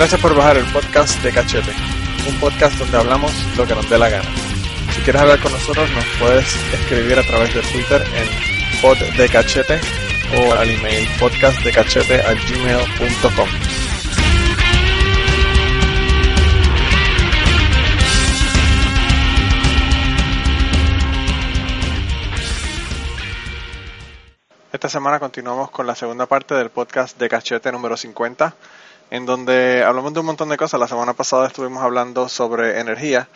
Gracias por bajar el podcast de Cachete, un podcast donde hablamos lo que nos dé la gana. Si quieres hablar con nosotros, nos puedes escribir a través de Twitter en poddecachete o al email podcastdecachete@gmail.com. Esta semana continuamos con la segunda parte del podcast de Cachete número 50, en donde hablamos de un montón de cosas. La semana pasada estuvimos hablando sobre energía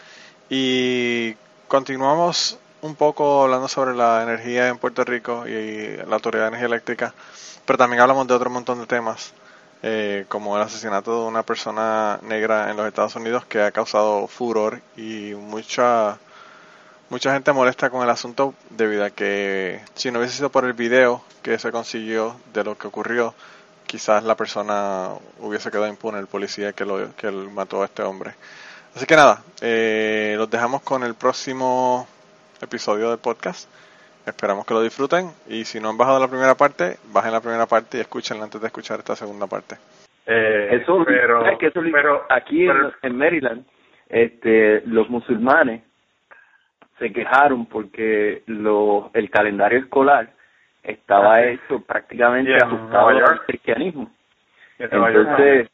y continuamos un poco hablando sobre la energía en Puerto Rico y la Autoridad de Energía Eléctrica, pero también hablamos de otro montón de temas, eh, como el asesinato de una persona negra en los Estados Unidos que ha causado furor y mucha mucha gente molesta con el asunto debido a que si no hubiese sido por el video que se consiguió de lo que ocurrió, quizás la persona hubiese quedado impune, el policía que, lo, que mató a este hombre. Así que nada, eh, los dejamos con el próximo episodio del podcast. Esperamos que lo disfruten y si no han bajado la primera parte, bajen la primera parte y escúchenla antes de escuchar esta segunda parte. Eh, eso, pero, es que eso, pero, aquí en, Maryland, este, los musulmanes se quejaron porque lo, el calendario escolar estaba ah, hecho prácticamente ajustado al cristianismo. Entonces,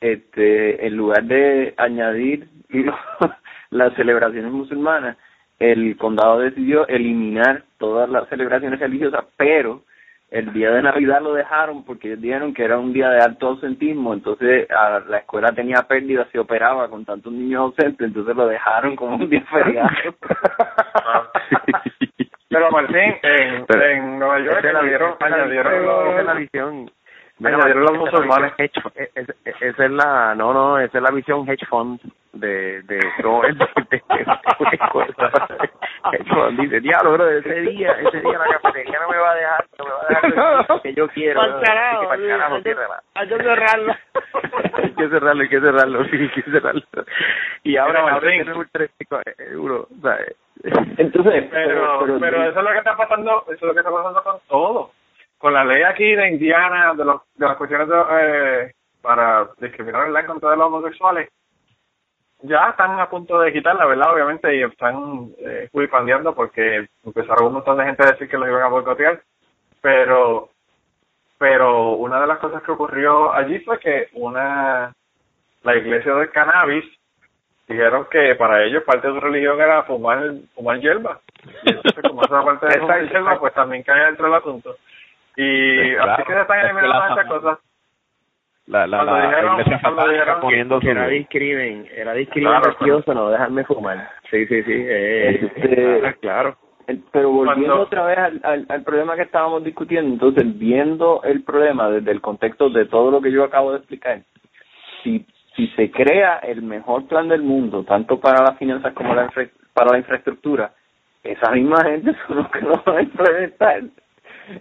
este, en lugar de añadir las celebraciones musulmanas, el condado decidió eliminar todas las celebraciones religiosas, pero el día de Navidad lo dejaron porque ellos dijeron que era un día de alto ausentismo, entonces la escuela tenía pérdidas, se operaba con tantos niños ausentes, entonces lo dejaron como un día feriado. Pero Martín, en, en Nueva York añadieron, añadieron la visión añadieron los musulmanes. Esa es la, no, no, esa es la visión hedge fund de, de, no, de, de, dice, diablo, bro, ese día, ese día la cafetería no me va a dejar, no me va a dejar que yo quiero. Carajo, hay que cerrarlo. hay que cerrarlo, hay que cerrarlo, sí, hay que cerrarlo. Y ahora, ahora tenemos un 3 euros, ¿sabes? Entonces, pero, pero, pero, eso es lo que está pasando, eso es lo que está pasando con todo. Con la ley aquí de Indiana, de, los, de las cuestiones de, eh, para discriminar en contra los homosexuales, ya están a punto de quitarla, ¿verdad? Obviamente, y están eh, porque empezaron un montón de gente a decir que lo iban a boicotear, pero pero una de las cosas que ocurrió allí fue que una la iglesia del cannabis dijeron que para ellos parte de su religión era fumar fumar hierba y entonces como esa parte de esa hierba pues también cae dentro del asunto y pues así que se están eliminando muchas cosas la, la, la iglesia poniendo su... Era discrimen, era discrimen religioso no dejarme fumar. Sí, sí, sí. Eh, este, claro. Pero volviendo otra vez al, al, problema que estábamos discutiendo, entonces viendo el problema desde el contexto de todo lo que yo acabo de explicar, si, si se crea el mejor plan del mundo, tanto para las finanzas como la para la infraestructura, esa misma gente son los que lo van a implementar.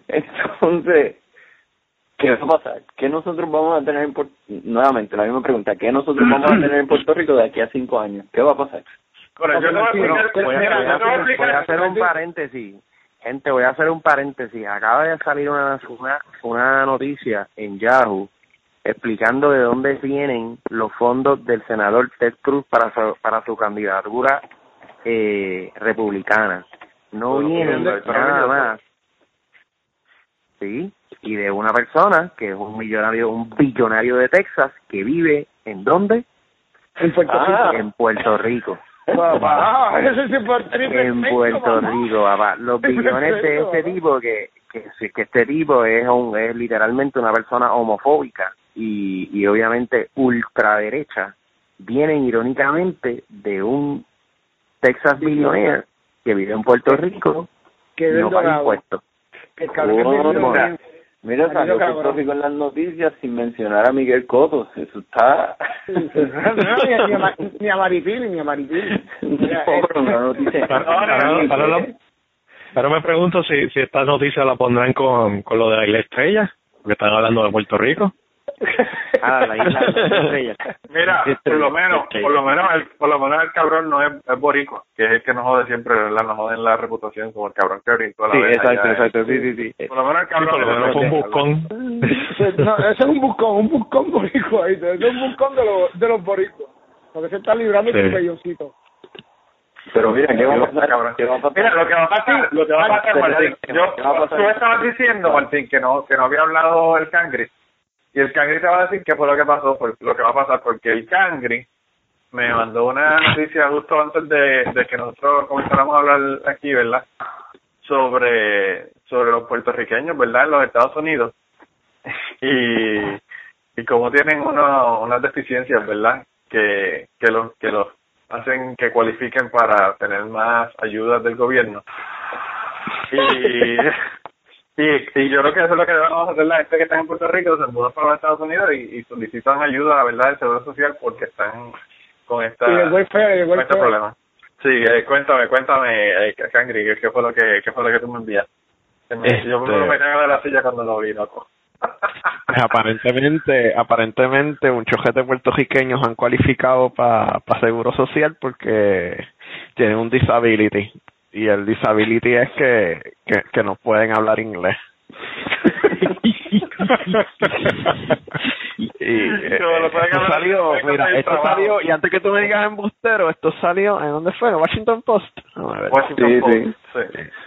Entonces, ¿qué va a pasar? ¿Qué nosotros vamos a tener en Puerto Nuevamente, la misma pregunta, ¿qué nosotros vamos a tener en Puerto Rico de aquí a cinco años? ¿Qué va a pasar? voy a hacer un paréntesis. Gente, voy a hacer un paréntesis. Acaba de salir una, una, una noticia en Yahoo explicando de dónde vienen los fondos del senador Ted Cruz para su, para su candidatura eh, republicana. No vienen nada más. Sí, y de una persona que es un millonario, un billonario de Texas que vive en dónde? En Puerto Rico. Ah. En Puerto Rico. Papá, eso es en Puerto Rico. En Puerto Rico, papá. Los billones de este tipo que que, que este tipo es un es literalmente una persona homofóbica y, y obviamente ultraderecha vienen irónicamente de un Texas billionaire que vive en Puerto Rico que no paga impuestos. Que Mira, salió Puerto Rico en las noticias sin mencionar a Miguel Cotos. Eso está... ni, a, Maripili, ni a Maripili. Pero me pregunto si, si esta noticia la pondrán con, con lo de la estrella, porque están hablando de Puerto Rico. Ah, la isla Mira, por lo menos, por lo menos el, por lo menos el cabrón no es, es boricua, que es el que nos jode siempre, ¿verdad? Nos joden la reputación como el cabrón que brincó la Sí, exacto, exacto, sí, sí, sí. Por lo menos el cabrón, por lo menos fue un buscón. no, ese es un buscón, un buscón boricua, ese es un buscón de los, de los boricuas, porque se está librando sí. su pelloncito. Pero mira, ¿qué va a pasar, cabrón? ¿Qué va a pasar? Mira, lo que va a pasar, lo que va a pasar, Martín, yo, tú estabas diciendo, Martín, que no, que no había hablado el cangri, y el cangri te va a decir qué fue lo que pasó, por, lo que va a pasar, porque el cangri me mandó una noticia justo antes de, de que nosotros comenzáramos a hablar aquí, ¿verdad? Sobre, sobre los puertorriqueños, ¿verdad? En los Estados Unidos. Y, y cómo tienen uno, unas deficiencias, ¿verdad? Que, que los, que los hacen que cualifiquen para tener más ayudas del gobierno. Y, y, y yo creo que eso es lo que debemos hacer la gente que está en Puerto Rico, se mudan para los Estados Unidos y, y solicitan ayuda, la verdad, del Seguro Social porque están con esta Y el welfare, el con este problema. Sí, eh, cuéntame, cuéntame, eh, Cangri, ¿qué, ¿qué fue lo que qué fue lo que tú me enviaste? Yo Este- me cago de la silla cuando lo vi, loco. Aparentemente, aparentemente muchos gente puertorriqueños han cualificado para seguro social porque tienen un disability y el disability es que, que, que no pueden hablar inglés. y eh, No, no esto salió, mira, esto trabajo. salió, y antes que tú me digas embustero, esto salió, ¿en dónde fue? ¿En Washington Post? A ver. Washington Sí, Post. sí.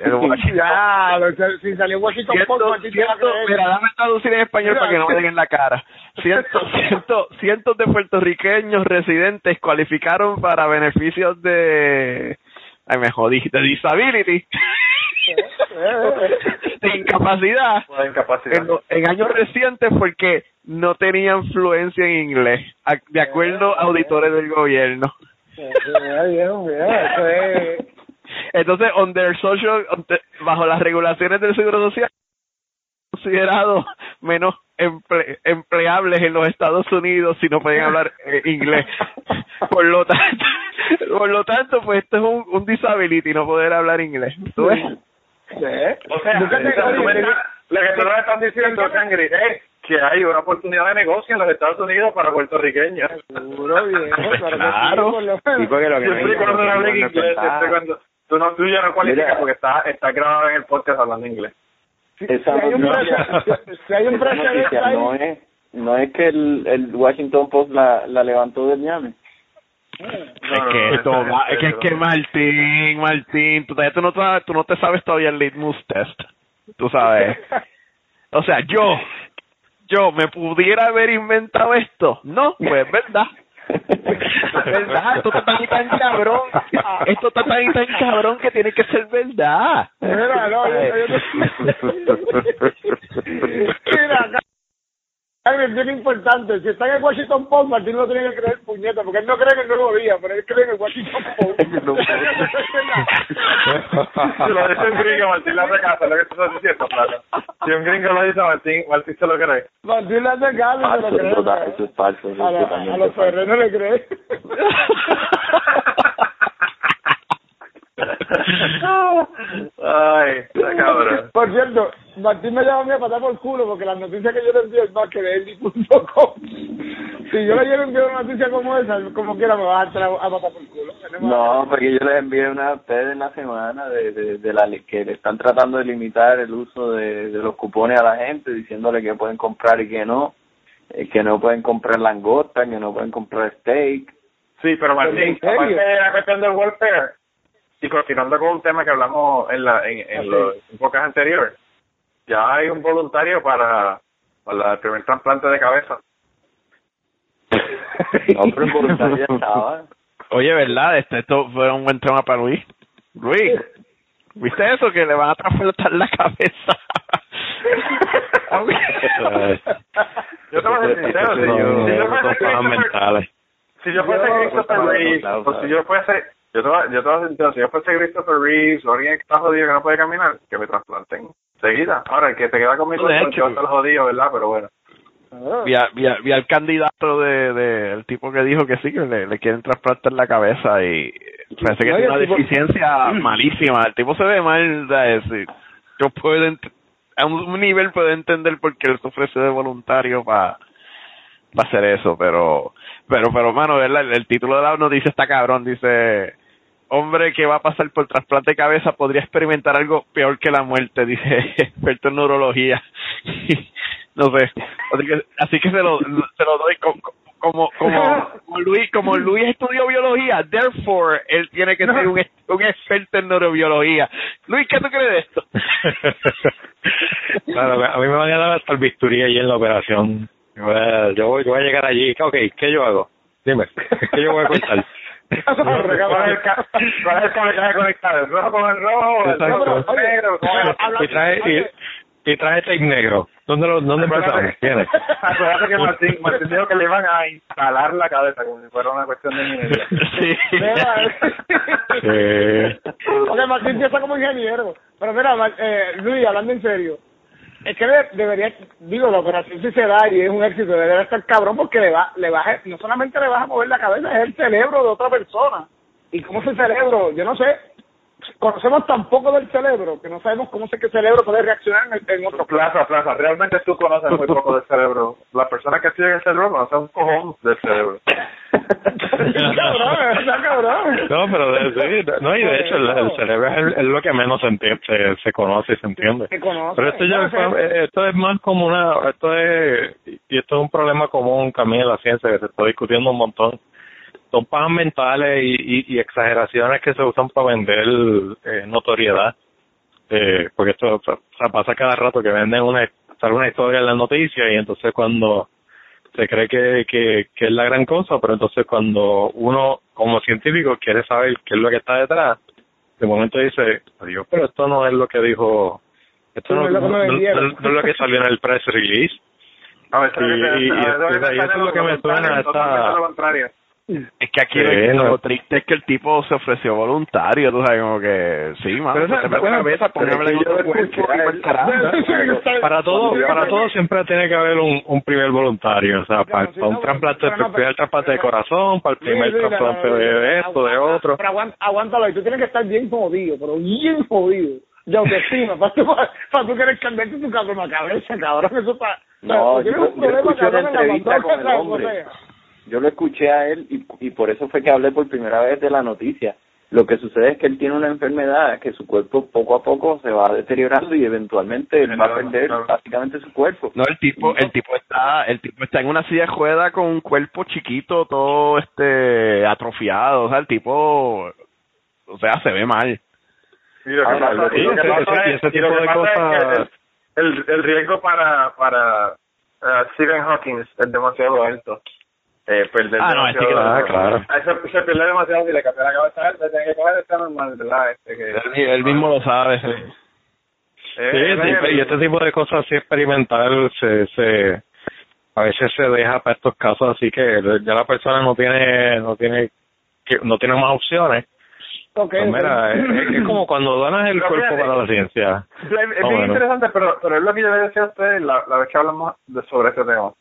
sí. Washington Ya, lo- si salió Washington Post, mira, dame traducir en español Mira. para que no me den en la cara. Cientos, cientos, cientos de puertorriqueños residentes cualificaron para beneficios de, ay me jodí, de disability, de incapacidad, en, en años recientes porque no tenían fluencia en inglés, a- de acuerdo a auditores del gobierno. Entonces, under social, bajo las regulaciones del Seguro Social, considerados menos emple- empleables en los Estados Unidos si no pueden hablar eh, inglés. Por lo tanto, por lo tanto, pues esto es un, un disability no poder hablar inglés. ¿Tú ves? Sí. O sea, te- estás- lo que tú nos estás diciendo, Cangri, es que hay una oportunidad de negocio en los Estados Unidos para puertorriqueños. Seguro, viejo, claro. menos. porque lo que Siempre y cuando no hablen inglés, siempre y cuando... Tú, no, tú ya no cualificas porque está, está grabado en el podcast hablando inglés. Esa Si hay prece- si hay noticia no es, no es que el, el Washington Post la, la levantó del ñame. es que esto va- es que, es que Martín, Martín, tú, todavía tú no, te- tú no te sabes todavía el litmus test. Tú sabes. O sea, yo, yo me pudiera haber inventado esto. No, pues es verdad. Verdad, esto está tan y tan cabrón. Esto está tan y tan cabrón que tiene que ser verdad. Mira, no, yo, yo, Mira, Es bien importante. Si está en el Washington Post, Martín lo tiene que creer puñeta, porque él no cree en el nuevo día, pero él cree en el Washington Post. Si lo dice un gringo, Martín le hace caso, lo que tú estás diciendo, claro. Si un gringo lo dice, Martín, Martín se lo cree. Martín le hace caso y se lo cree. eso es falso. eso A, la- a los no le cree. Ay, está cabrón. Por cierto, Martín me llama a mí a patar por el culo porque las noticias que yo le envío es más que de él.com. Si yo le llevo envío una noticia como esa, como quiera me va a dar a, a patar por el culo. No, porque yo les envié una a ustedes en la semana de, de, de la que le están tratando de limitar el uso de, de los cupones a la gente, diciéndole que pueden comprar y que no, eh, que no pueden comprar langosta, que no pueden comprar steak. Sí, pero ¿En Martín, serio? aparte de la cuestión del welfare, y continuando con un tema que hablamos en la en, en los épocas anteriores, ya hay un voluntario para, para el primer trasplante de cabeza. No, pero en voluntario ya estaba. Oye, ¿verdad? Este, esto fue un buen tema para Luis. Luis, ¿viste eso? Que le van a trasplantar la cabeza. Yo te voy a ser sincero, si yo, si yo fuese Christopher, si yo fuese Yo- Christopher Reeves, o si yo fuese, yo te, voy a- yo te voy a si yo fuese Christopher Reeves o alguien que está jodido que no puede caminar, que me trasplanten seguida. Ahora, el que te queda conmigo es hecho. el jodido, ¿verdad? Pero bueno. vi, a- vi, a- vi al candidato de, de el tipo que dijo que sí, que le, le quieren trasplantar la cabeza y parece que No, tiene una tipo- deficiencia malísima. El tipo se ve mal, ¿sabes? Sí. Yo puedo, ent- a un nivel puedo entender por qué él se ofrece de voluntario para para hacer eso, pero, pero, pero, mano, el, el título de la noticia está cabrón, dice, hombre que va a pasar por trasplante de cabeza podría experimentar algo peor que la muerte, dice experto en neurología. no sé, así que, así que se lo, se lo doy como, como, como, Luis, como Luis estudió biología, therefore él tiene que ser un, experto en neurobiología. Luis, ¿qué tú crees de esto? claro, a mí me van a dar hasta el bisturí allí en la operación. Yo voy, yo voy a llegar allí. Ok, ¿qué yo hago? Dime, ¿qué yo voy a contar? ¿Cuál es el cabello conectado? ¿El rojo con el rojo? ¿El rojo con el negro? Y trae, y traje tape negro. ¿Dónde, lo, dónde empezamos? ¿Tienes? Acuérdate que Martín, Martín dijo que le iban a instalar la cabeza como si fuera una cuestión de minería. Sí. sí. Ok, Martín empieza como ingeniero. Pero mira, eh, Luis, hablando en serio, es que debería, digo, la operación si se da y es un éxito, debería estar cabrón porque le va, le va, no solamente le vas a mover la cabeza, es el cerebro de otra persona. ¿Y cómo es el cerebro? Yo no sé, conocemos tan poco del cerebro que no sabemos cómo es que el cerebro puede reaccionar en, en otro plaza plaza realmente tú conoces muy poco del cerebro. La persona que estudia el cerebro conoce un cojón del cerebro. No pero de, no y de hecho el, cerebro es, lo que menos se, se, conoce y se entiende. Pero esto ya esto es más como una esto es y esto es un problema común también en la ciencia que se está discutiendo un montón son pajas mentales y, y, exageraciones que se usan para vender eh, notoriedad. Eh, porque esto pasa cada rato que venden una, sale una historia en la noticia y entonces cuando se cree que, que, que es la gran cosa, pero entonces cuando uno como científico quiere saber qué es lo que está detrás, de momento dice, adiós, pero esto no es lo que dijo, esto no, no, es lo que salió en el press release. y, eso es lo que me suena a esta... Es que aquí lo, triste es que el tipo se ofreció voluntario, tú sabes, como que sí, mano. Para todo, para todo siempre tiene que haber un, un primer voluntario, o sea, para, un trasplante, el primer trasplante de corazón, para el primer trasplante de esto, de otro. Pero aguántalo, y tú tienes que estar bien jodido, pero bien jodido. De autoestima, para tú, para tú querer cambiarte tu cabeza, cabrón, eso para... No, yo, yo escuché una entrevista con el hombre yo lo escuché a él y, y por eso fue que hablé por primera vez de la noticia. Lo que sucede es que él tiene una enfermedad que su cuerpo poco a poco se va deteriorando y eventualmente va a perder básicamente su cuerpo. No, el tipo, el tipo está, el tipo está en una silla de rueda con un cuerpo chiquito, todo este atrofiado, o sea, el tipo, o sea, se ve mal. el, el riesgo para para uh, Stephen Hawking es demasiado alto eh, perder ah, no, este que, ah, claro. Se, se pierde demasiado si le cambió la cabeza se tiene que coger este normal, ¿verdad? Este, que, él, mismo lo sabe. Sí, eh, sí, y este tipo de cosas así experimental se, se a veces se deja para estos casos así que ya la persona no tiene no tiene que no tiene más opciones Okay, pues mira, es, como cuando donas el cuerpo para la ciencia. Es, bien interesante, pero, pero es lo que yo le decía a ustedes la, la vez que hablamos de, sobre este tema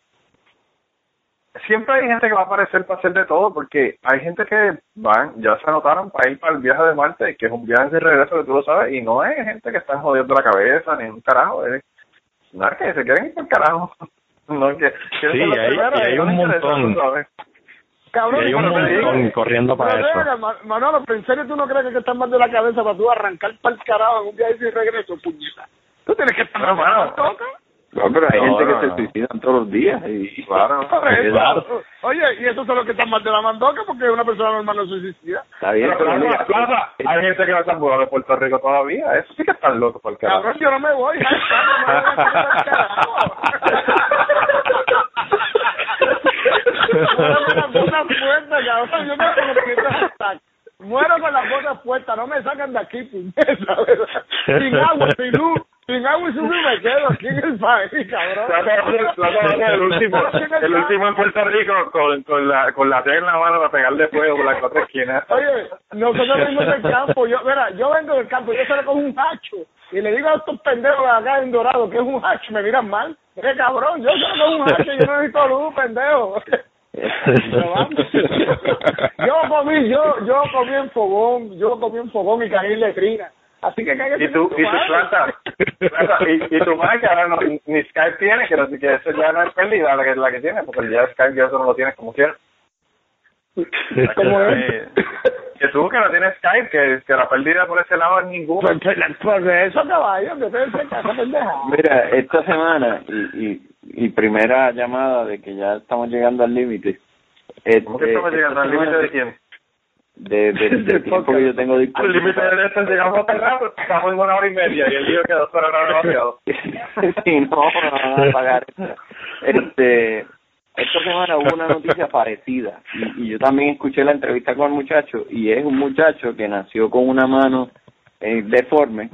siempre hay gente que va a aparecer para hacer de todo, porque hay gente que van, ya se anotaron para ir para el viaje de Marte, que es un viaje de regreso que tú lo sabes, y no es gente que está jodiendo la cabeza, ni un carajo, es nada, que se quieren ir por carajo. No, que, sí, hay, y hay un montón. Cabrón, y hay un montón corriendo para eso. Manolo, ¿en serio tú no crees que estás mal de la cabeza para tú arrancar para el carajo en un viaje de regreso, puñeta? Tú tienes que estar mal. No, pero hay gente que se suicidan todos los días y claro, Oye, y eso es lo que están mal de la mandoca porque una persona normal no se suicida. Está bien, pero, hay gente que no está mudando de Puerto Rico todavía. Eso sí que están locos por el carajo. Cabrón, yo no me voy. Muero con las botas puestas, no me sacan de aquí, puñeta, Sin agua, sin luz su me quedo aquí en el país, cabrón. el último, el último en Puerto Rico con, con la con la tela en la mano para pegarle fuego por las cuatro esquinas. Oye, nosotros venimos del campo. Yo, mira, yo vengo del campo, yo salgo con un hacho y le digo a estos pendejos acá en Dorado que es un hacho, me miran mal. ¿Qué cabrón? Yo salgo con un hacho, yo no necesito luz, pendejo. yo comí, yo, yo comí en fogón, yo comí en fogón y caí en letrina Así que Y tú, y tu planta, y, y tu madre que ahora no, ni Skype tiene, que, no, que eso ya no es pérdida la que, la que tiene, porque ya Skype ya eso no lo tienes como quieras. ¿Cómo es? Que tú que no tienes Skype, que, que la pérdida por ese lado es ninguna. Pues, pues, pues eso, caballo, que se pendeja. Mira, esta semana, y, y, y primera llamada de que ya estamos llegando al límite. ¿Cómo que estamos llegando al límite de quién? De, de, de tiempo que yo tengo disponible. El límite de esto llegamos tan rápido, estamos en una hora y media y el lío quedó para una demasiado. sí, no, no van a pagar. Este, esta semana hubo una noticia parecida y, y, yo también escuché la entrevista con el muchacho y es un muchacho que nació con una mano eh, deforme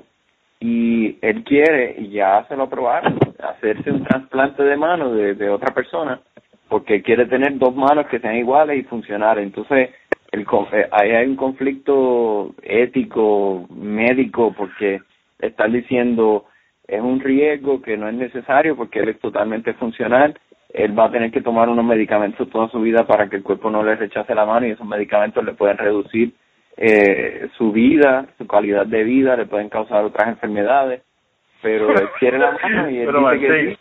y él quiere, y ya se lo aprobaron, hacerse un trasplante de mano de, de otra persona porque quiere tener dos manos que sean iguales y funcionar. Entonces, el, eh, ahí hay un conflicto ético, médico, porque están diciendo es un riesgo que no es necesario porque él es totalmente funcional. Él va a tener que tomar unos medicamentos toda su vida para que el cuerpo no le rechace la mano y esos medicamentos le pueden reducir eh, su vida, su calidad de vida, le pueden causar otras enfermedades. Pero él quiere la mano y él dice Martín, que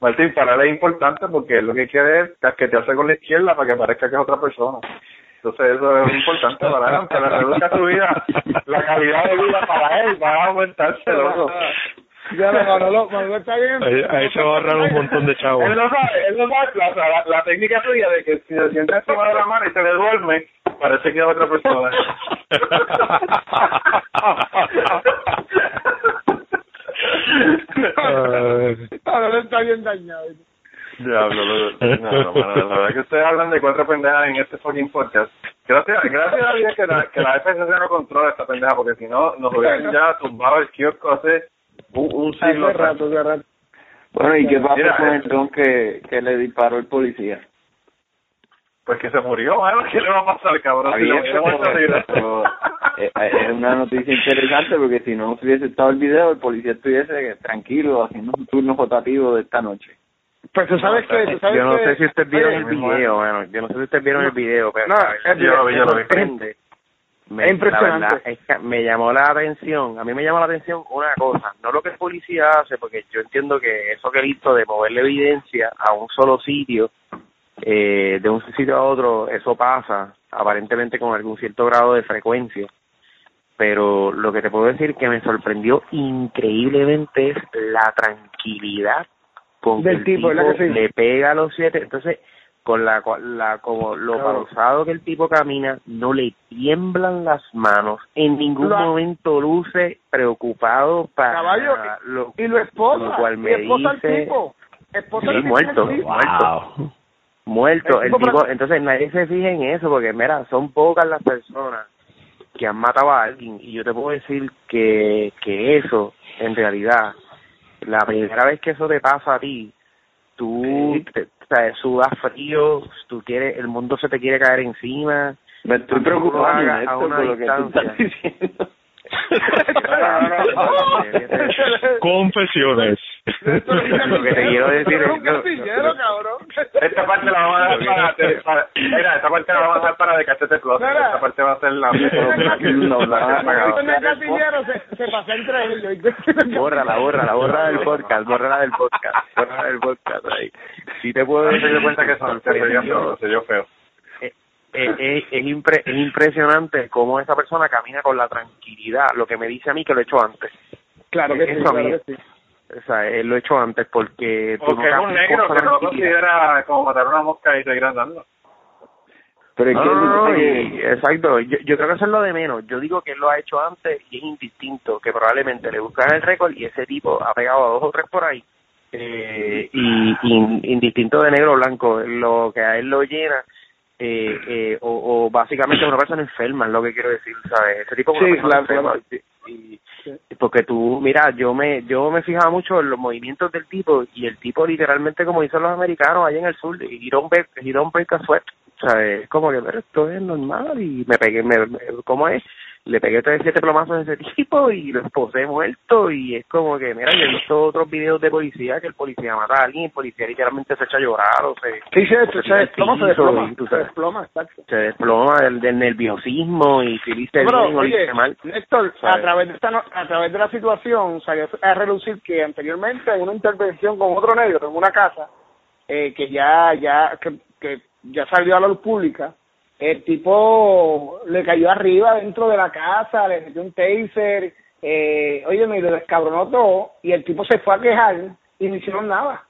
Martín, para él es importante porque lo que quiere es que te hace con la izquierda para que parezca que es otra persona. Entonces eso es importante para él, para reduzca su vida, la calidad de vida para él va a aumentarse, loco. Ya no, Manolo, Manolo está bien. Ahí, ahí se va a ahorrar un montón de chavos. Él no sabe, él no sabe la, la, la técnica suya de que si se siente encima de la mano y se le duerme, parece que es otra persona. Manolo está bien dañado. Diablo, no, no, no, la verdad que ustedes hablan de cuatro pendejas en este fucking podcast. Gracias, gracias a Dios que la, que la FCC no controla esta pendeja, porque si no, nos hubieran ya tumbado el kiosco hace un, un siglo. Hace rato, hace rato. Bueno, ¿y qué pasa Mira, con eh, el don que, que le disparó el policía? Pues que se murió, mano. ¿Qué le va a pasar, cabrón? Si eh, eh, es una noticia interesante porque si no hubiese estado el video, el policía estuviese tranquilo haciendo un turno rotativo de esta noche. Pues tú sabes que, tú sabes Yo no que- sé si ustedes vieron el video, bueno, yo no sé si ustedes vieron el video, pero No, la verdad yo lo vi, yo lo vi. Me- Es impresionante. La verdad es que me llamó la atención, a mí me llamó la atención una cosa, no lo que el policía hace, porque yo entiendo que eso que hizo de moverle evidencia a un solo sitio, eh, de un sitio a otro, eso pasa, aparentemente con algún cierto grado de frecuencia. Pero lo que te puedo decir que me sorprendió increíblemente es la tranquilidad con que Del el tipo, ¿verdad que sí? le pega a los siete. Entonces, con la, la como lo Claro. pausado que el tipo camina, no le tiemblan las manos, en ningún momento luce preocupado para Caballo, lo, y lo esposa, lo cual y esposa al tipo. Esposa Sí, muerto, tipo. muerto. muerto. El El tipo entonces nadie se fija en eso, porque mira, son pocas las personas que han matado a alguien, y yo te puedo decir que, que eso, en realidad, la primera vez que eso te pasa a ti, tú te, o sea, sudas frío, tú quieres, el mundo se te quiere caer encima. Me estoy preocupando Néstor, una por lo que tú estás diciendo. Confesiones. Lo que te quiero decir es- un gatillero, cabrón. Esta parte la vamos a dejar para, para, mira, esta parte la vamos a dejar para de cachete closet. Esta parte va a ser la se, se pasa entre ellos. Bórrala, bórrala, bórrala del podcast, bórrala del podcast, bórrala del podcast ahí. Sí te puedo decir cuenta que son, que se dio feo, eh, eh, eh, es, impre- es impresionante cómo esa persona camina con la tranquilidad, lo que me dice a mí que lo he hecho antes. Claro que sí, Eso a mí- claro que sí. O sea, él lo he hecho antes porque tú Porque es un negro que no considera como matar una mosca y seguir andando. Pero es No, que no, no, oye, y- exacto. Yo, yo creo que eso es lo de menos. Yo digo que él lo ha hecho antes y es indistinto, que probablemente le buscan el récord y ese tipo ha pegado a dos o tres por ahí. Eh, y, y indistinto de negro o blanco, lo que a él lo llena, eh, eh, o, o básicamente una persona enferma, es lo que quiero decir, ¿sabes? Ese tipo es una Sí, persona claro, enferma. claro. Y, y- porque tú, mira, yo me yo me fijaba mucho en los movimientos del tipo y el tipo literalmente como dicen los americanos allá en el sur, he don't break, he don't break a sweat. Sea, es como que, pero esto es normal y me pegué, me, me- ¿cómo es? Le pegué tres siete plomazos a ese tipo y lo esposé muerto y es como que mira yo he visto otros videos de policía que el policía mata a alguien el policía literalmente se echa a llorar o se sí se, se, se, desploma se desploma se desploma se desploma del, del nerviosismo y si dice bien o dice mal. Héctor a través de esta a través de la situación salió a relucir que anteriormente en una intervención con otro negro en una casa eh, que ya ya que, que ya salió a la luz pública el tipo le cayó arriba dentro de la casa, le metió un taser, eh, oye, me lo descabronó todo y el tipo se fue a quejar y no hicieron nada.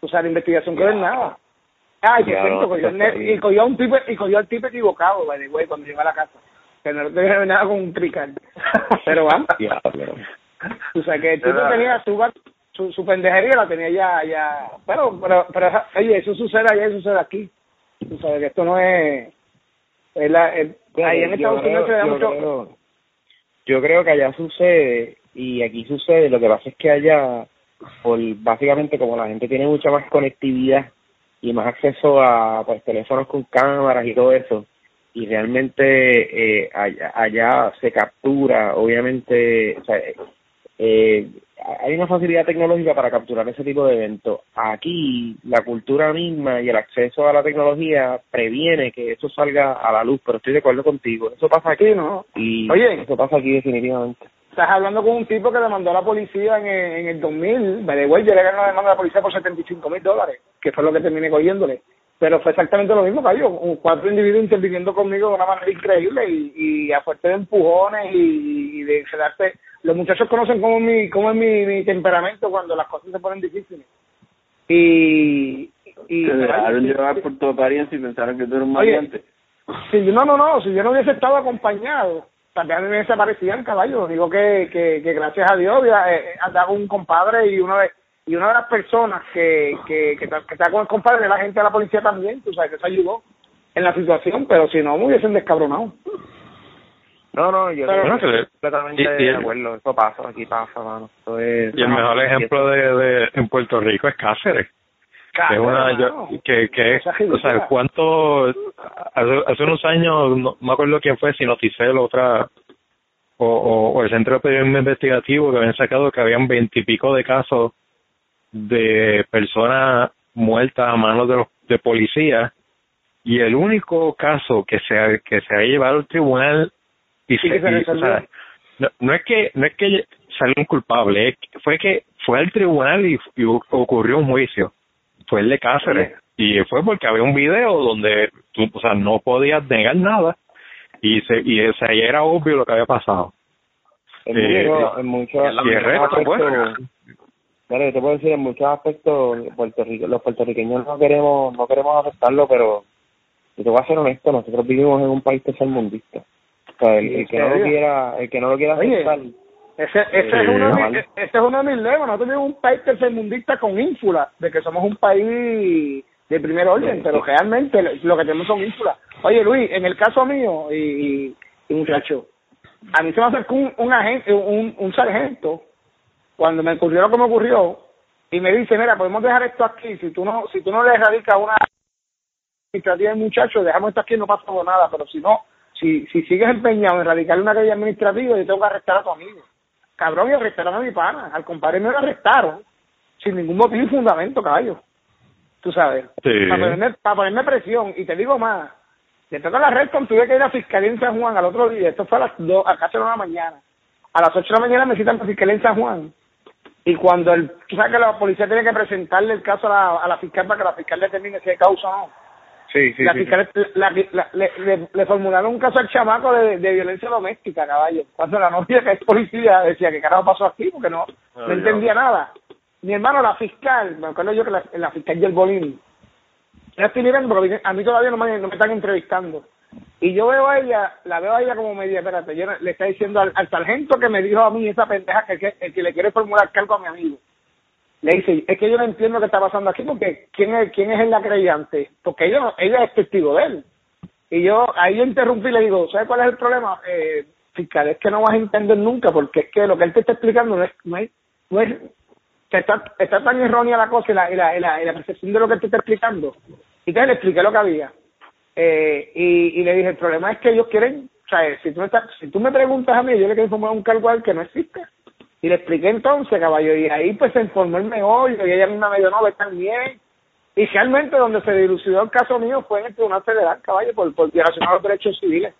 O sea, la investigación quedó en nada. Ay, qué claro, cogió y cogió a un tipo y cogió al tipo equivocado, güey, cuando llegó a la casa. Que no tenía nada con un trical. Pero vamos. o sea, que el tipo tenía su, su, su pendejería la tenía ya, ya. Pero, pero, pero, oye, eso sucede allá, eso sucede aquí. Tú sabes que esto no es ahí en Estados Unidos se da mucho... Creo, yo creo que allá sucede y aquí sucede, lo que pasa es que allá, por básicamente como la gente tiene mucha más conectividad y más acceso a pues teléfonos con cámaras y todo eso, y realmente eh, allá, allá se captura, obviamente, o sea, eh, hay una facilidad tecnológica para capturar ese tipo de eventos. Aquí la cultura misma y el acceso a la tecnología previene que eso salga a la luz, pero estoy de acuerdo contigo. Eso pasa aquí, ¿no? Y Oye, eso pasa aquí definitivamente. Estás hablando con un tipo que demandó a la policía en el, en el 2000, me yo le gané una demanda a la policía por 75 mil dólares, que fue lo que terminé cogiéndole pero fue exactamente lo mismo, Cayo, cuatro individuos interviniendo conmigo de una manera increíble y, y a fuerte de empujones y, de ensedarte. Los muchachos conocen cómo, mi, cómo es mi, mi temperamento cuando las cosas se ponen difíciles. Y... y Te dejaron llevar por tu apariencia y pensaron que tú eras un maleante. Si no, no, no, si yo no hubiese estado acompañado, también me desaparecían caballo. Digo que, que, que gracias a Dios eh, andaba un compadre y uno de y una de las personas que, que, que, está con el compadre la gente de la policía también, tú sabes, que se ayudó en la situación, pero si no, me hubiesen descabronado. No, no, yo estoy completamente de acuerdo, eso pasa, aquí pasa, mano. y el mejor ejemplo de, de en Puerto Rico es Cáceres. Cáceres es una, que, que, o sea, cuánto, hace, hace unos años, no me acuerdo quién fue, si Noticel, otra, o, o, o el Centro de Periodismo Investigativo, que habían sacado que habían veintipico de casos de personas muertas a manos de los de policía y el único caso que se que se ha llevado al tribunal y, se, no, es que no es que salió un culpable fue que fue al tribunal y, ocurrió un juicio. Fue el de Cáceres. Y fue porque había un video donde tú o sea no podías negar nada. Y se y era obvio lo que había pasado. En, eh, mucho, y el resto, pues, Claro, yo te puedo decir en muchos aspectos Puerto Rico, los puertorriqueños no queremos no queremos aceptarlo, pero yo te voy a ser honesto, nosotros vivimos en un país tercermundista. Sea, el, que no lo quiera, el que no lo quiera aceptar. Ese, ese, es uno de, ese es uno de mis lemas. Nosotros vivimos un país tercermundista con ínfula, de que somos un país de primer orden, pero realmente lo que tenemos son ínfulas. Oye, Luis, en el caso mío, y, y, muchacho, a mí se me acercó un, un, agente, un, un sargento cuando me ocurrió lo que me ocurrió y me dice, mira, podemos dejar esto aquí, si tú no si tú no le erradicas una administrativa al muchacho, dejamos esto aquí, no pasa nada, pero si no, si si sigues empeñado en erradicar una calle administrativa, yo tengo que arrestar a tu amigo. Cabrón, y arrestaron a mi pana, al compadre me lo arrestaron, sin ningún motivo y fundamento, caballo. Tú sabes, para, ponerme, para ponerme presión, y te digo más, le toca la red tuve que ir a Fiscalía en San Juan al otro día, esto fue a las dos, a casi de la mañana. A las ocho de la mañana me citan la Fiscalía en San Juan y cuando el, tú sabes que la policía tiene que presentarle el caso a la, a la fiscal para que la fiscal determine si hay causa o no. Sí, sí, la fiscal le, le, formularon un caso al chamaco de, de, violencia doméstica, caballo. Cuando la novia que es policía decía que carajo pasó aquí porque no, no entendía nada. Mi hermano, la fiscal, me acuerdo yo que la, la fiscal del Bolín, ya estoy mirando porque a mí todavía no me, no me están entrevistando. Y yo veo a ella, la veo a ella como media, espérate, yo le está diciendo al, sargento que me dijo a mí esa pendeja que, que, que le quiere formular cargo a mi amigo. Le dice, es que yo no entiendo qué está pasando aquí porque quién es, quién es el acreditante, porque ella, ella es testigo de él. Y yo ahí yo interrumpí y le digo, ¿sabes cuál es el problema? Eh, fiscal, es que no vas a entender nunca porque es que lo que él te está explicando no es, no es, no es está, está tan errónea la cosa y la, y la, y la, la percepción de lo que él te está explicando. Y entonces le expliqué lo que había eh, y, y le dije, el problema es que ellos quieren o sea, si tú, me si tú me preguntas a mí, yo le quiero informar un cargo al que no existe. Y le expliqué entonces, caballo, y ahí pues se informó el meollo, y ella misma me dijo, no, están bien. Y realmente donde se dilucidó el caso mío fue en el Tribunal Federal, caballo, por, por violación a los derechos civiles.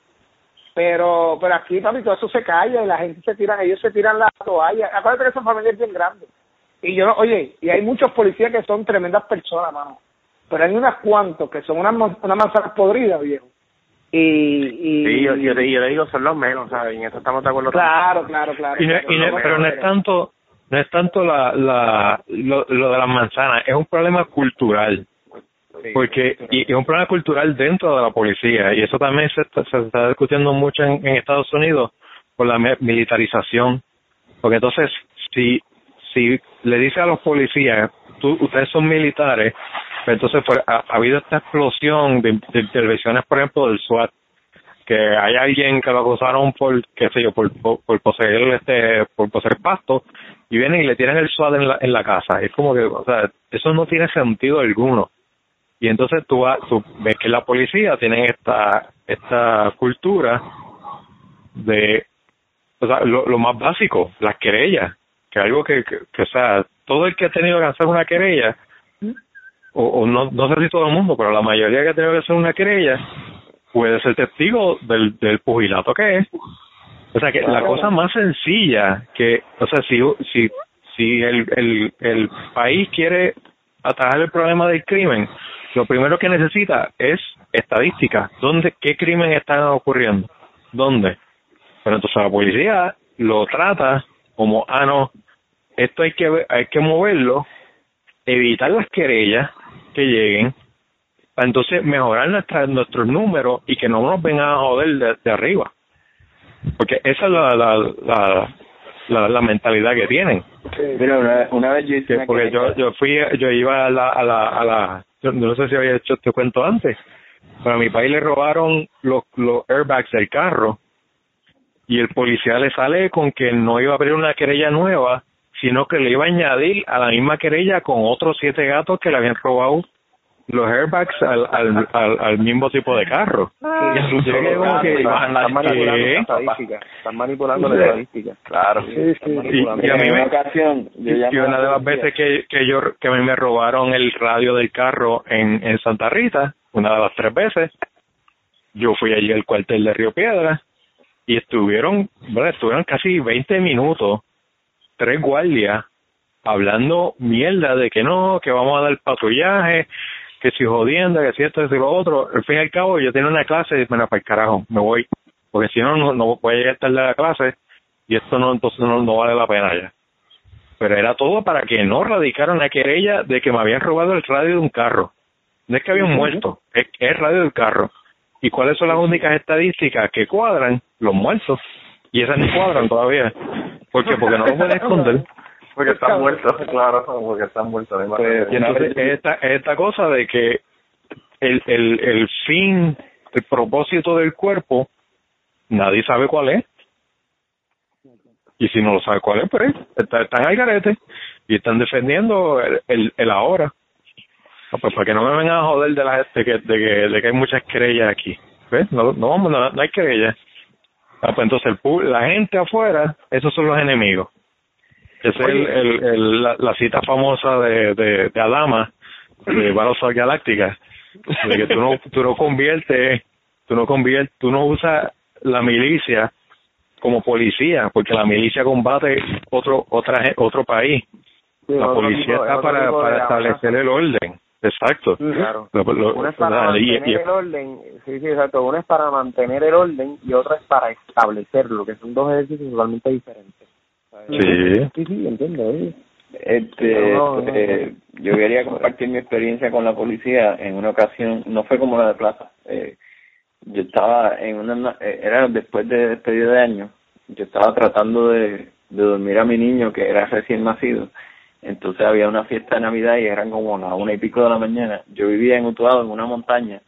Pero pero aquí, papi, todo eso se calla y la gente se tira, ellos se tiran la toalla. Acuérdate que esa familia es bien grande. Y yo, oye, y hay muchos policías que son tremendas personas, mano. Pero hay unas cuantos que son unas una manzanas podridas, viejo. Y, y, sí, yo, yo, le digo, son los menos, ¿sabes? En eso estamos de acuerdo. Claro, claro, claro. Y pero no es tanto, no es tanto la, la, lo, lo de las manzanas, es un problema cultural. porque y es un problema cultural dentro de la policía y eso también se, se está discutiendo mucho en, en Estados Unidos por la militarización porque entonces si si le dice a los policías tú ustedes son militares entonces fue, ha, habido esta explosión de, intervenciones, por ejemplo, del SWAT, que hay alguien que lo acusaron por, qué sé yo, por, por, poseer este, por poseer pasto, y vienen y le tiran el SWAT en la, en la casa. Es como que, o sea, eso no tiene sentido alguno. Y entonces tú, tú ves que la policía tiene esta, esta cultura de, o sea, lo, más básico, las querellas, que algo que, que, que, o sea, todo el que ha tenido que hacer una querella o, no, no sé si todo el mundo, pero la mayoría que ha tenido que hacer una querella puede ser testigo del, del pugilato que es. O sea que la cosa más sencilla que, o sea, si, si, si el, el, el país quiere atajar el problema del crimen, lo primero que necesita es estadística. ¿Dónde, qué crimen están ocurriendo? ¿Dónde? Pero entonces la policía lo trata como, ah, no, esto hay que, hay que moverlo, evitar las querellas, que lleguen para entonces mejorar nuestra, nuestros números y que no nos vengan a joder de, arriba. Porque esa es la, la, la, la, mentalidad que tienen. Mira, una, vez yo Porque yo, yo fui, yo iba a la, a la, a la no sé si había hecho este cuento antes, pero a mi país le robaron los, los airbags del carro y el policía le sale con que no iba a abrir una querella nueva sino que le iba a añadir a la misma querella con otros siete gatos que le habían robado los airbags al, al, al, mismo tipo de carro. están, manipulando la estadística. Claro. Y, a mí me, ocasión, y una de las veces que, que yo que a mí me robaron el radio del carro en, en Santa Rita, una de las tres veces, yo fui allí al cuartel de Río Piedra y estuvieron, bueno, estuvieron casi 20 minutos tres guardias hablando mierda de que no, que vamos a dar patrullaje, que si jodiendo, que si esto, que si lo otro. Al fin y al cabo, yo tenía una clase y bueno, para el carajo, me voy. Porque si no, no, no voy a llegar tarde a la clase y esto no, entonces no, no vale la pena ya. Pero era todo para que no radicaran la querella de que me habían robado el radio de un carro. No es que habían muerto, es, es el radio del carro. ¿Y cuáles son las únicas estadísticas que cuadran? Los muertos. Y esas ni cuadran todavía. ¿Por qué? Porque no lo pueden esconder. Porque están muertos, claro, porque están muertos. Pues, y entonces esta, esta cosa de que el, el, el fin, el propósito del cuerpo, nadie sabe cuál es. Y si no lo sabe cuál es, pues están al garete y están defendiendo el, el, el ahora. Ah, pues para que no me vengan a joder de, la, de, que, de, que, de que hay muchas querellas aquí. ¿Ves? No, no, no, no hay querellas. Ah, pues entonces el, la gente afuera, esos son los enemigos. Esa es el, el, la, cita famosa de, de, de Adama, de Battlestar Galáctica, de que tú no, tú no conviertes, tú no conviertes, tú no usas la milicia como policía, porque la milicia combate otro otra otro país. la policía está para, para establecer el orden. Exacto. Claro. una es para mantener el orden, sí, sí, exacto. Una es para mantener el orden y otra es para establecerlo, que son dos ejercicios totalmente diferentes. Sí. Sí, sí, entiendo. Este, eh, yo quería compartir mi experiencia con la policía en una ocasión, no fue como la de Plaza. Eh, yo estaba en una, eh, era después de despedida de año, yo estaba tratando de, de dormir a mi niño que era recién nacido entonces había una fiesta de Navidad y eran como las una y pico de la mañana. Yo vivía en Utuado, en una montaña.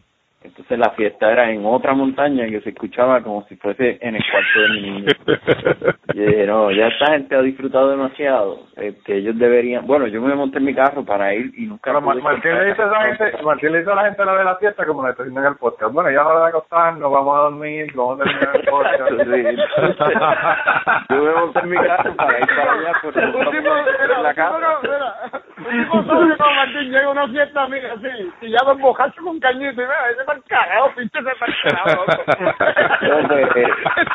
Entonces la fiesta era en otra montaña que se escuchaba como si fuese en el cuarto de mi niño. no, ya esta gente ha disfrutado demasiado. Este, ellos deberían, bueno, yo me monté en mi carro para ir y nunca. Pero Martín le dice a la gente, Martín le dice a la gente la de la fiesta como le estoy diciendo en el podcast. Bueno, ya hora de acostarnos, vamos a dormir, vamos a terminar el podcast. yo me monté en mi carro para ir para allá, por, la casa. Martín llega una fiesta, mira, así, y ya con cañito y mira, ese cagado, cagado.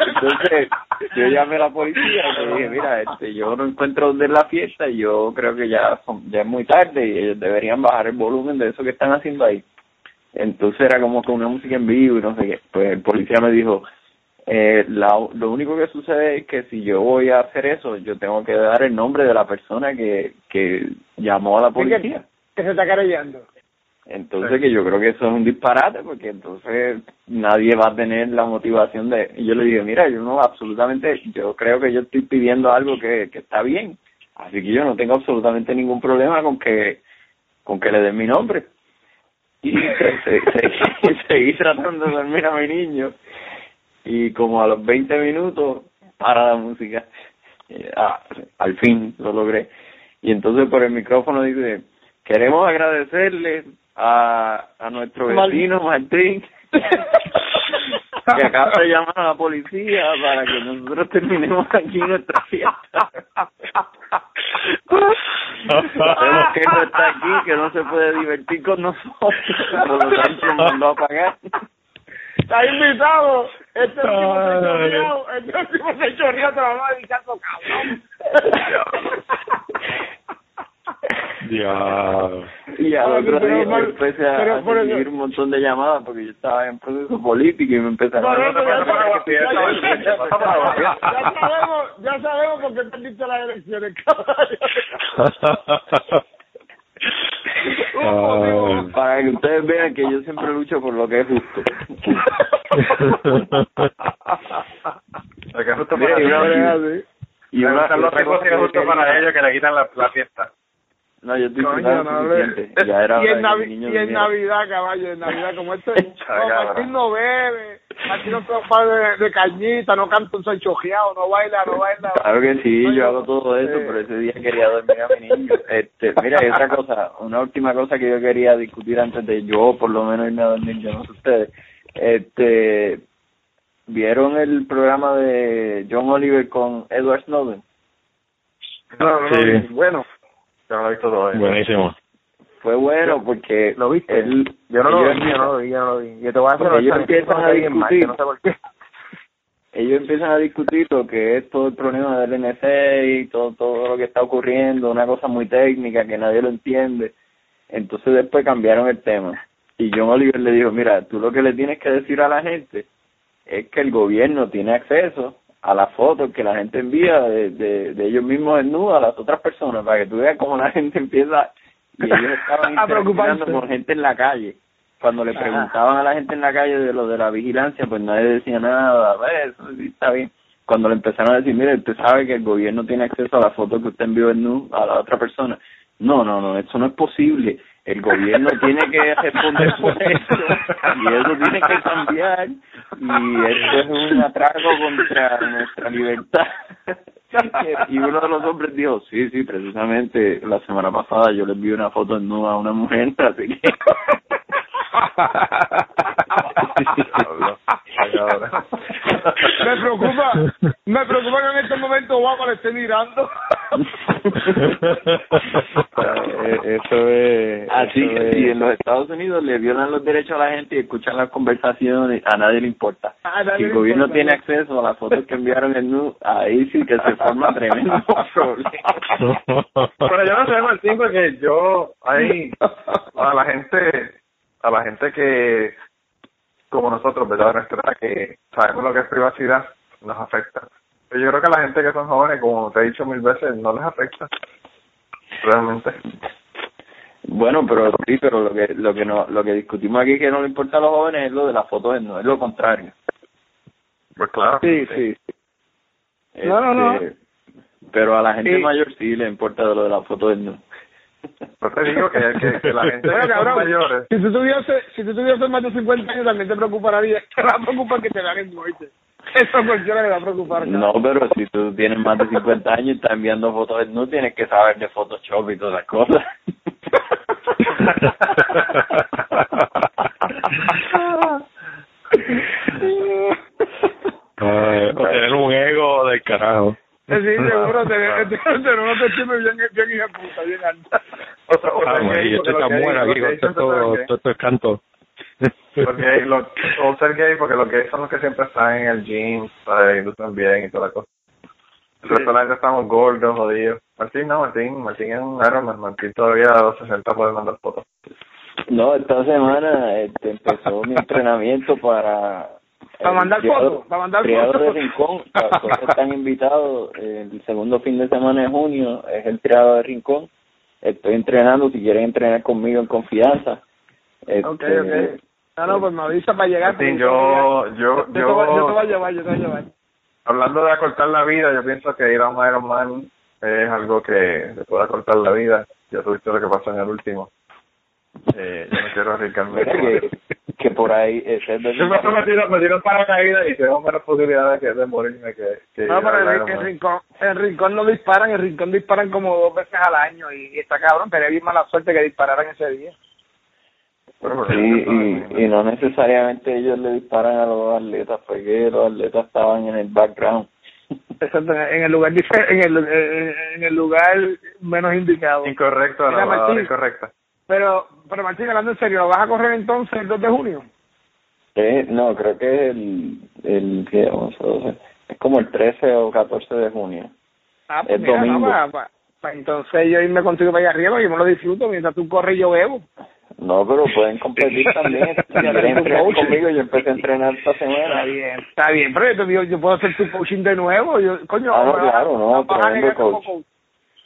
Entonces, yo llamé a la policía y le dije, mira, este, yo no encuentro dónde es la fiesta y yo creo que ya, ya es muy tarde y ellos deberían bajar el volumen de eso que están haciendo ahí. Entonces era como con una música en vivo y no sé qué. Pues el policía me dijo, eh, la, lo único que sucede es que si yo voy a hacer eso, yo tengo que dar el nombre de la persona que, que llamó a la policía. Que se está carellando. Entonces que yo creo que eso es un disparate porque entonces nadie va a tener la motivación de... Y yo le dije, mira, yo no absolutamente, yo creo que yo estoy pidiendo algo que, que está bien, así que yo no tengo absolutamente ningún problema con que con que le den mi nombre. Y se, seguí tratando de dormir a mi niño y como a los 20 minutos para la música. Ah, al fin lo logré. Y entonces por el micrófono dice, queremos agradecerle a, a nuestro vecino Martín que acaba de llamar a la policía para que nosotros terminemos aquí nuestra fiesta. Sabemos que no está aquí, que no se puede divertir con nosotros, por lo tanto mandó a pagar. Está invitado. Este último se chorreó, este último se chorreó, te lo va a dedicar cabrón. Dios. Y al otro día me empecé a, a recibir un montón de llamadas porque yo estaba en proceso político y me empezaron a... Ya sabemos, ya sabemos por qué perdiste las elecciones, Uh, para que ustedes vean que yo siempre lucho por lo que es justo. lo que es justo para ellos. Y una, y una, que es justo para ellos que le quitan la, la fiesta. No, yo estoy Coño, no, Ya era y, en, y en Navidad, caballo, en Navidad, como este, no, Martín no bebe, Martín no toma de, de cañita, no canta un sanchojeado, no baila, no baila. Claro que sí, yo hago todo eso, pero ese día quería dormir a mi niño. Este, mira, hay otra cosa, una última cosa que yo quería discutir antes de yo, por lo menos, irme a dormir, yo no sé ustedes. Este, ¿vieron el programa de John Oliver con Edward Snowden? No, no, sí. bueno yo no lo he visto todavía. Buenísimo. Fue bueno porque... ¿Lo viste? Él, yo no lo vi, yo no lo vi, yo no lo vi. Yo te voy a hacer ellos empiezan a discutir. no sé por qué. Ellos empiezan a discutir lo que es todo el problema del NSA y todo, todo lo que está ocurriendo, una cosa muy técnica que nadie lo entiende. Entonces después cambiaron el tema. Y John Oliver le dijo, mira, tú lo que le tienes que decir a la gente es que el gobierno tiene acceso a las fotos que la gente envía de, de, de ellos mismos desnudos a las otras personas para que tú veas cómo la gente empieza y ellos estaban interactuando con gente en la calle. Cuando le preguntaban a la gente en la calle de lo de la vigilancia pues nadie decía nada a eso sí está bien cuando le empezaron a decir mire usted sabe que el gobierno tiene acceso a las fotos que usted envió desnudo a la otra persona no no no eso no es posible. El gobierno tiene que responder por eso y eso tiene que cambiar y esto es un atraco contra nuestra libertad y uno de los hombres dijo sí sí precisamente la semana pasada yo le envié una foto nueva a una mujer así que me preocupa, me preocupa que en este momento Obama le esté mirando. Eh, eso es. Así que si en los Estados Unidos le violan los derechos a la gente y escuchan las conversaciones, a nadie le importa. si el gobierno tiene acceso a las fotos que enviaron en NU, ahí sí que se forma tremendo problema. Pero yo no sé, Martín, porque yo ahí a la gente a la gente que, como nosotros, ¿verdad? Nuestra, que sabemos lo que es privacidad, nos afecta. Pero yo creo que a la gente que son jóvenes, como te he dicho mil veces, no les afecta. Realmente. Bueno, pero sí, pero lo que lo que no lo que discutimos aquí que no le importa a los jóvenes es lo de las fotos, no es lo contrario. Pues claro. Sí, sí. no, no, no. Este, pero a la gente mayor sí le importa lo de las fotos no. No te digo que, que, la gente bueno, cabrón, mayores. Si tú, tuviese, si tú tuvieses más de 50 años, también te preocuparía. Te va a preocupar que te vean en muerte. Eso cualquiera le va a preocupar. No, pero si tú tienes más de 50 años y estás enviando fotos no tienes que saber de Photoshop y todas las cosas. o tener un ego del carajo. Sí, seguro, tener, tener una autoestima bien, bien hija puta, bien alta. O sea, o sea, ah, y esto está bueno aquí con todo, todo, es canto. Porque los, o ser gay, porque los gays son los que siempre están en el gym, para industria bien y toda la cosa. El resto de la gente estamos gordos, jodidos. Martín no, Martín, Martín es un Ironman, Martín todavía a los 60 puede mandar fotos. No, esta semana este, empezó mi entrenamiento para para mandar fotos, para mandar fotos. de Rincón, todos están invitados. El segundo fin de semana de junio es el triado de Rincón. Estoy entrenando, si quieren entrenar conmigo en confianza. Este, ok, ok. No, no, pues me avisa para llegar. Sí, yo, yo, yo, yo, te voy a llevar, yo te voy a llevar. Hablando de acortar la vida, yo pienso que ir a un Ironman es algo que te puede acortar la vida. Ya tuviste lo que pasó en el último. Eh, yo no quiero arriesgarme. que, que por ahí... Eh, yo me, me, tiro, me tiro paracaídas y tengo menos posibilidades de, de morirme que... que no, pero en el, rincón, el rincón no disparan, el rincón disparan como dos veces al año y, y está cabrón, tenía bien mala suerte que dispararan ese día. Y, y no necesariamente ellos le disparan a los atletas, porque los atletas estaban en el background. Exacto, en el lugar en el, en el lugar menos indicado. Incorrecto, Martín, incorrecta. Pero, pero Martín, hablando en serio, ¿lo vas a correr entonces el 2 de junio? Eh, no, creo que es el, el, es como el 13 o 14 de junio. Ah, pues domingo. entonces yo irme contigo para allá arriba, yo me lo disfruto, mientras tú corres yo bebo. No, pero pueden competir también. Entrenar conmigo, yo empecé a entrenar esta semana. Está bien, está bien, pero yo te digo, yo puedo hacer tu coaching de nuevo. Yo, coño, ah, no, claro, no, tremendo coach.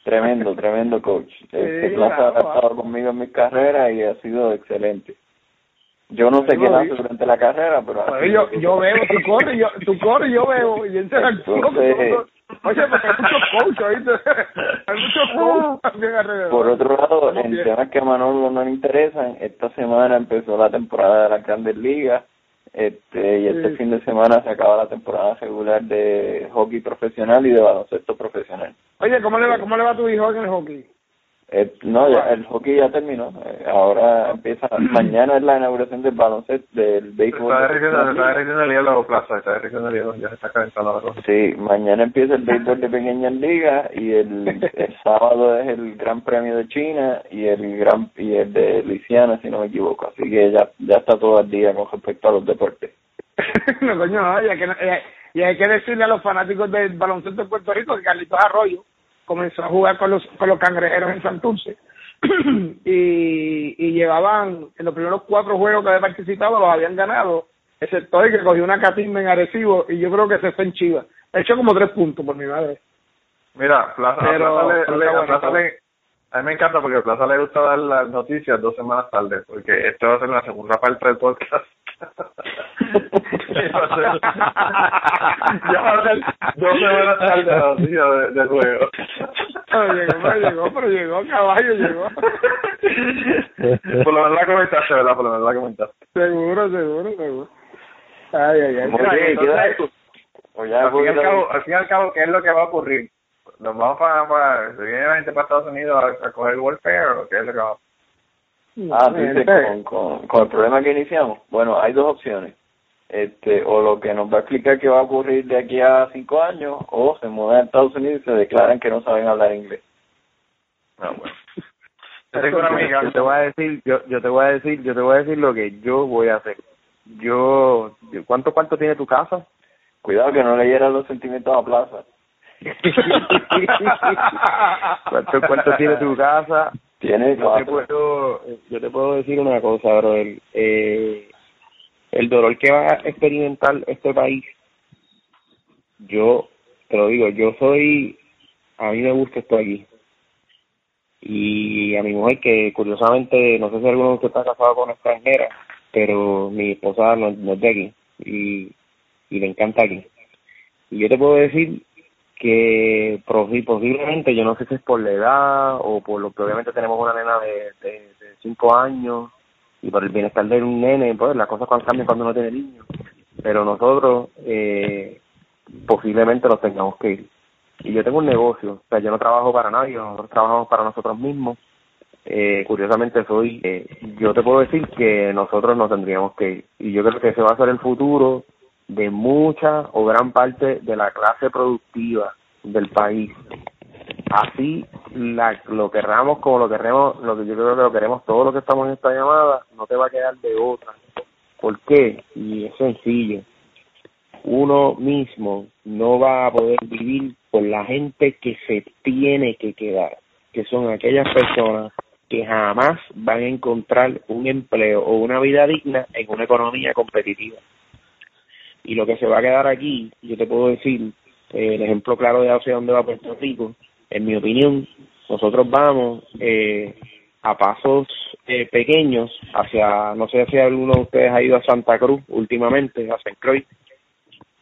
Tremendo, tremendo coach. Este Plaza ha estado conmigo en mi carrera y ha sido excelente. Yo no sé qué hace durante la carrera, pero... Pues yo, yo veo, tú corres, yo, tú corres, yo veo, y entonces, Oye, pues hay muchos coaches, Hay muchos coaches también alrededor. Por otro lado, en temas que a Manolo no le interesan, esta semana empezó la temporada de las grandes ligas este y este fin de semana se acaba la temporada regular de hockey profesional y de baloncesto profesional. Oye, ¿cómo le va, cómo le va a tu hijo en el hockey? Eh, no, ya, el hockey ya terminó. Eh, ahora empieza, mañana es la inauguración del baloncesto, del béisbol. Está derritiendo el hielo plaza, está derritiendo el hielo, ya se está calentando la cosa. Sí, mañana empieza el béisbol de pequeñas ligas y el, el sábado es el Gran Premio de China y el gran y el de Luisiana, si no me equivoco. Así que ya ya está todo el día con respecto a los deportes. no, coño, que eh, y hay que decirle a los fanáticos del baloncesto de Puerto Rico que Carlitos Arroyo comenzó a jugar con los, con los cangrejeros en Santurce. Y, y llevaban en los primeros cuatro juegos que había participado los habían ganado excepto el que cogió una catimba en Arecibo y yo creo que se fue en Chivas. Ha hecho como tres puntos por mi madre. Mira Plaza, Pero, Plaza, le, a mí me encanta porque Plaza le gusta dar las noticias dos semanas tarde porque esto va a ser la segunda parte del podcast ya va a ser dos semanas tarde de juego. Pero llegó, pero llegó, pero llegó, caballo, llegó. Por lo menos la comentaste, ¿verdad? Por lo menos la comentaste. Seguro, seguro, seguro. Ay, ay, ay. Oye, entonces, pues ya al, fin al, cabo, al fin y al cabo, ¿qué es lo que va a ocurrir? ¿Nos vamos para, para, si viene la gente para Estados Unidos a, a coger el welfare o qué es lo que va a Ah, dice, con, con, con el problema que iniciamos. Bueno, hay dos opciones. Este o lo que nos va a explicar qué va a ocurrir de aquí a cinco años o se mudan a Estados Unidos y se declaran que no saben hablar inglés. Ah, bueno. yo te voy a decir yo, yo te voy a decir yo te voy a decir lo que yo voy a hacer. Yo cuánto cuánto tiene tu casa cuidado que no le hieran los sentimientos a plaza. ¿Cuánto, cuánto tiene tu casa tiene yo te puedo yo te puedo decir una cosa bro eh el dolor que va a experimentar este país, yo te lo digo, yo soy, a mí me gusta esto aquí. Y a mi mujer, que curiosamente, no sé si alguno de ustedes está casado con una extranjera, pero mi esposa no, es de aquí y, y le encanta aquí. Y yo te puedo decir que posiblemente, yo no sé si es por la edad o por lo que obviamente tenemos una nena de, de, cinco años y por el bienestar de un nene, pues las cosas cambian cuando uno tiene niños. pero nosotros eh, posiblemente nos tengamos que ir. Y yo tengo un negocio, o sea, yo no trabajo para nadie, nosotros trabajamos para nosotros mismos. Eh, curiosamente soy, eh, yo te puedo decir que nosotros nos tendríamos que ir. Y yo creo que ese va a ser el futuro de mucha o gran parte de la clase productiva del país. Así la, lo querramos como lo queremos, lo que yo creo que lo queremos todos los que estamos en esta llamada, no te va a quedar de otra. ¿Por qué? Y es sencillo. Uno mismo no va a poder vivir con la gente que se tiene que quedar, que son aquellas personas que jamás van a encontrar un empleo o una vida digna en una economía competitiva. Y lo que se va a quedar aquí, yo te puedo decir, eh, el ejemplo claro de hacia dónde va Puerto Rico, en mi opinión, nosotros vamos eh, a pasos eh, pequeños hacia, no sé si alguno de ustedes ha ido a Santa Cruz últimamente, a San Croix.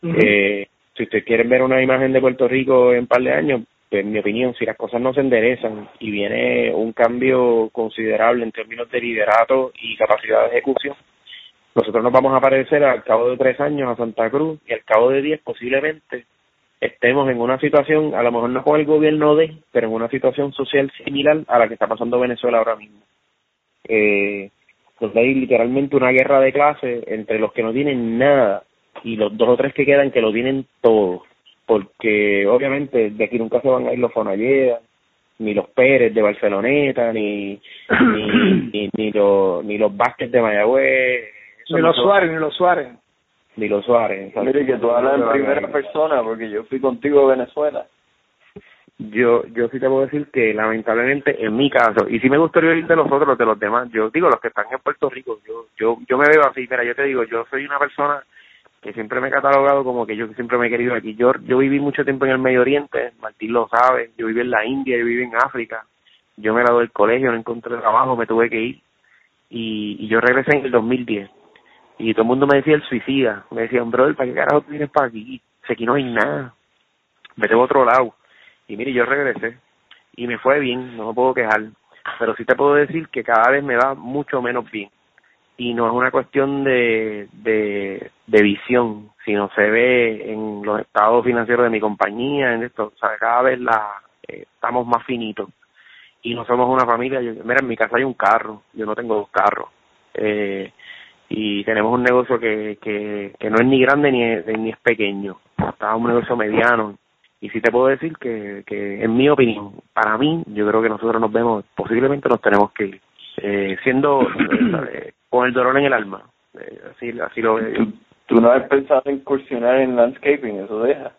eh, si ustedes quieren ver una imagen de Puerto Rico en un par de años, pues en mi opinión, si las cosas no se enderezan y viene un cambio considerable en términos de liderato y capacidad de ejecución, nosotros nos vamos a aparecer al cabo de tres años a Santa Cruz y al cabo de diez posiblemente estemos en una situación, a lo mejor no con el gobierno de, pero en una situación social similar a la que está pasando Venezuela ahora mismo. Eh, donde hay literalmente una guerra de clases entre los que no tienen nada y los dos o tres que quedan que lo tienen todo. Porque obviamente de aquí nunca se van a ir los Fonalleda, ni los Pérez de Barceloneta, ni, ni, ni, los, ni los Vázquez de Mayagüez. Ni los Suárez, ni los Suárez. Ni los Suárez. Mire que tú hablas en primera persona porque yo fui contigo a Venezuela. Yo yo sí te puedo decir que lamentablemente en mi caso, y sí me gustaría oír de los otros, de los demás, yo digo los que están en Puerto Rico, yo yo yo me veo así, mira, yo te digo, yo soy una persona que siempre me he catalogado como que yo siempre me he querido aquí. Yo, yo viví mucho tiempo en el Medio Oriente, Martín lo sabe, yo viví en la India, yo viví en África, yo me gradué del colegio, no encontré trabajo, me tuve que ir. Y, y yo regresé en el 2010 y todo el mundo me decía el suicida. Me decían, brother, ¿para qué carajo tú vienes para aquí? Si aquí no hay nada. Vete a otro lado. Y mire, yo regresé. Y me fue bien, no me puedo quejar. Pero sí te puedo decir que cada vez me va mucho menos bien. Y no es una cuestión de, de, de visión, sino se ve en los estados financieros de mi compañía, en esto. O sea, cada vez la, eh, estamos más finitos. Y no somos una familia. mira, en mi casa hay un carro. Yo no tengo dos carros. Eh, y tenemos un negocio que, que, que no es ni grande ni es, ni es pequeño, está un negocio mediano y sí te puedo decir que, que en mi opinión, para mí, yo creo que nosotros nos vemos, posiblemente nos tenemos que ir, eh, siendo eh, con el dolor en el alma, eh, así, así lo veo. ¿Tú, no has pensado en incursionar en landscaping, eso deja.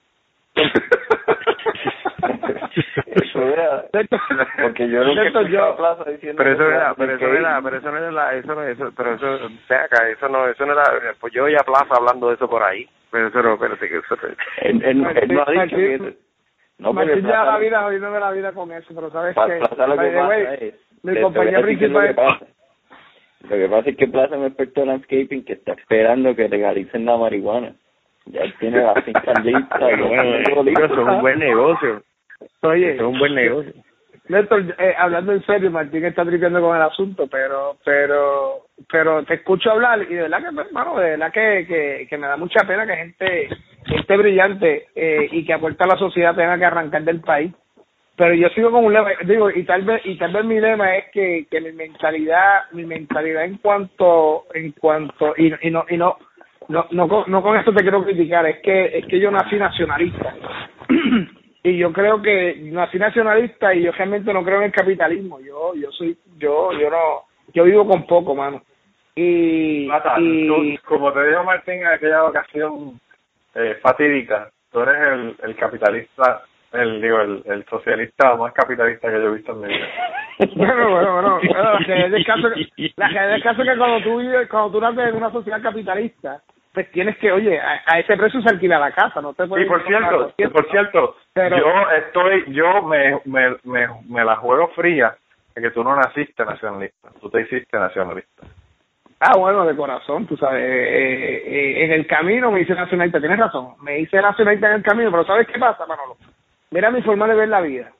eso era porque yo nunca he yo, plaza diciendo pero eso era pero eso era pero eso no era la, eso no eso pero eso acá eso no eso no era pues yo ya plaza hablando de eso por ahí. Pero eso no espérate que eso él, él, él no ha dicho que no Martín ya la vida jodiéndome la vida con eso pero sabes que, lo que pasa es, mi compañía principal lo que pasa es que Plaza me experto en landscaping que está esperando que legalicen la marihuana ya tiene la finca lista. bueno, eso es un buen negocio. Oye, es un buen negocio. Néstor, eh, hablando en serio, Martín está tripeando con el asunto, pero, pero, pero te escucho hablar y de verdad que, hermano, de verdad que, que, que me da mucha pena que gente, gente brillante eh, y que aporta a la sociedad tenga que arrancar del país. Pero yo sigo con un lema, digo, y tal vez, y tal vez mi lema es que, que mi mentalidad, mi mentalidad en cuanto, en cuanto, y, y no, y no, no, no, con, no con esto te quiero criticar, es que, es que yo nací nacionalista. y yo creo que nací nacionalista y yo realmente no creo en el capitalismo. Yo, yo soy, yo, yo no, yo vivo con poco, mano. Y, y... como te dijo Martín en aquella ocasión eh, fatídica, tú eres el, el capitalista el digo el, el socialista más capitalista que yo he visto en mi vida bueno bueno bueno la realidad del caso la realidad caso es que cuando tú vives cuando tú naces en una sociedad capitalista pues tienes que, oye, a, ese precio se alquila la casa, no te puedes... Y por cierto, por cierto, yo estoy, yo me, me, me, me la juego fría de que tú no naciste nacionalista, tú te hiciste nacionalista. Ah, bueno, de corazón, tú sabes, eh, eh, eh, en el camino me hice nacionalista, tienes razón, me hice nacionalista en el camino, pero ¿sabes qué pasa, Manolo? Mira mi forma de ver la vida.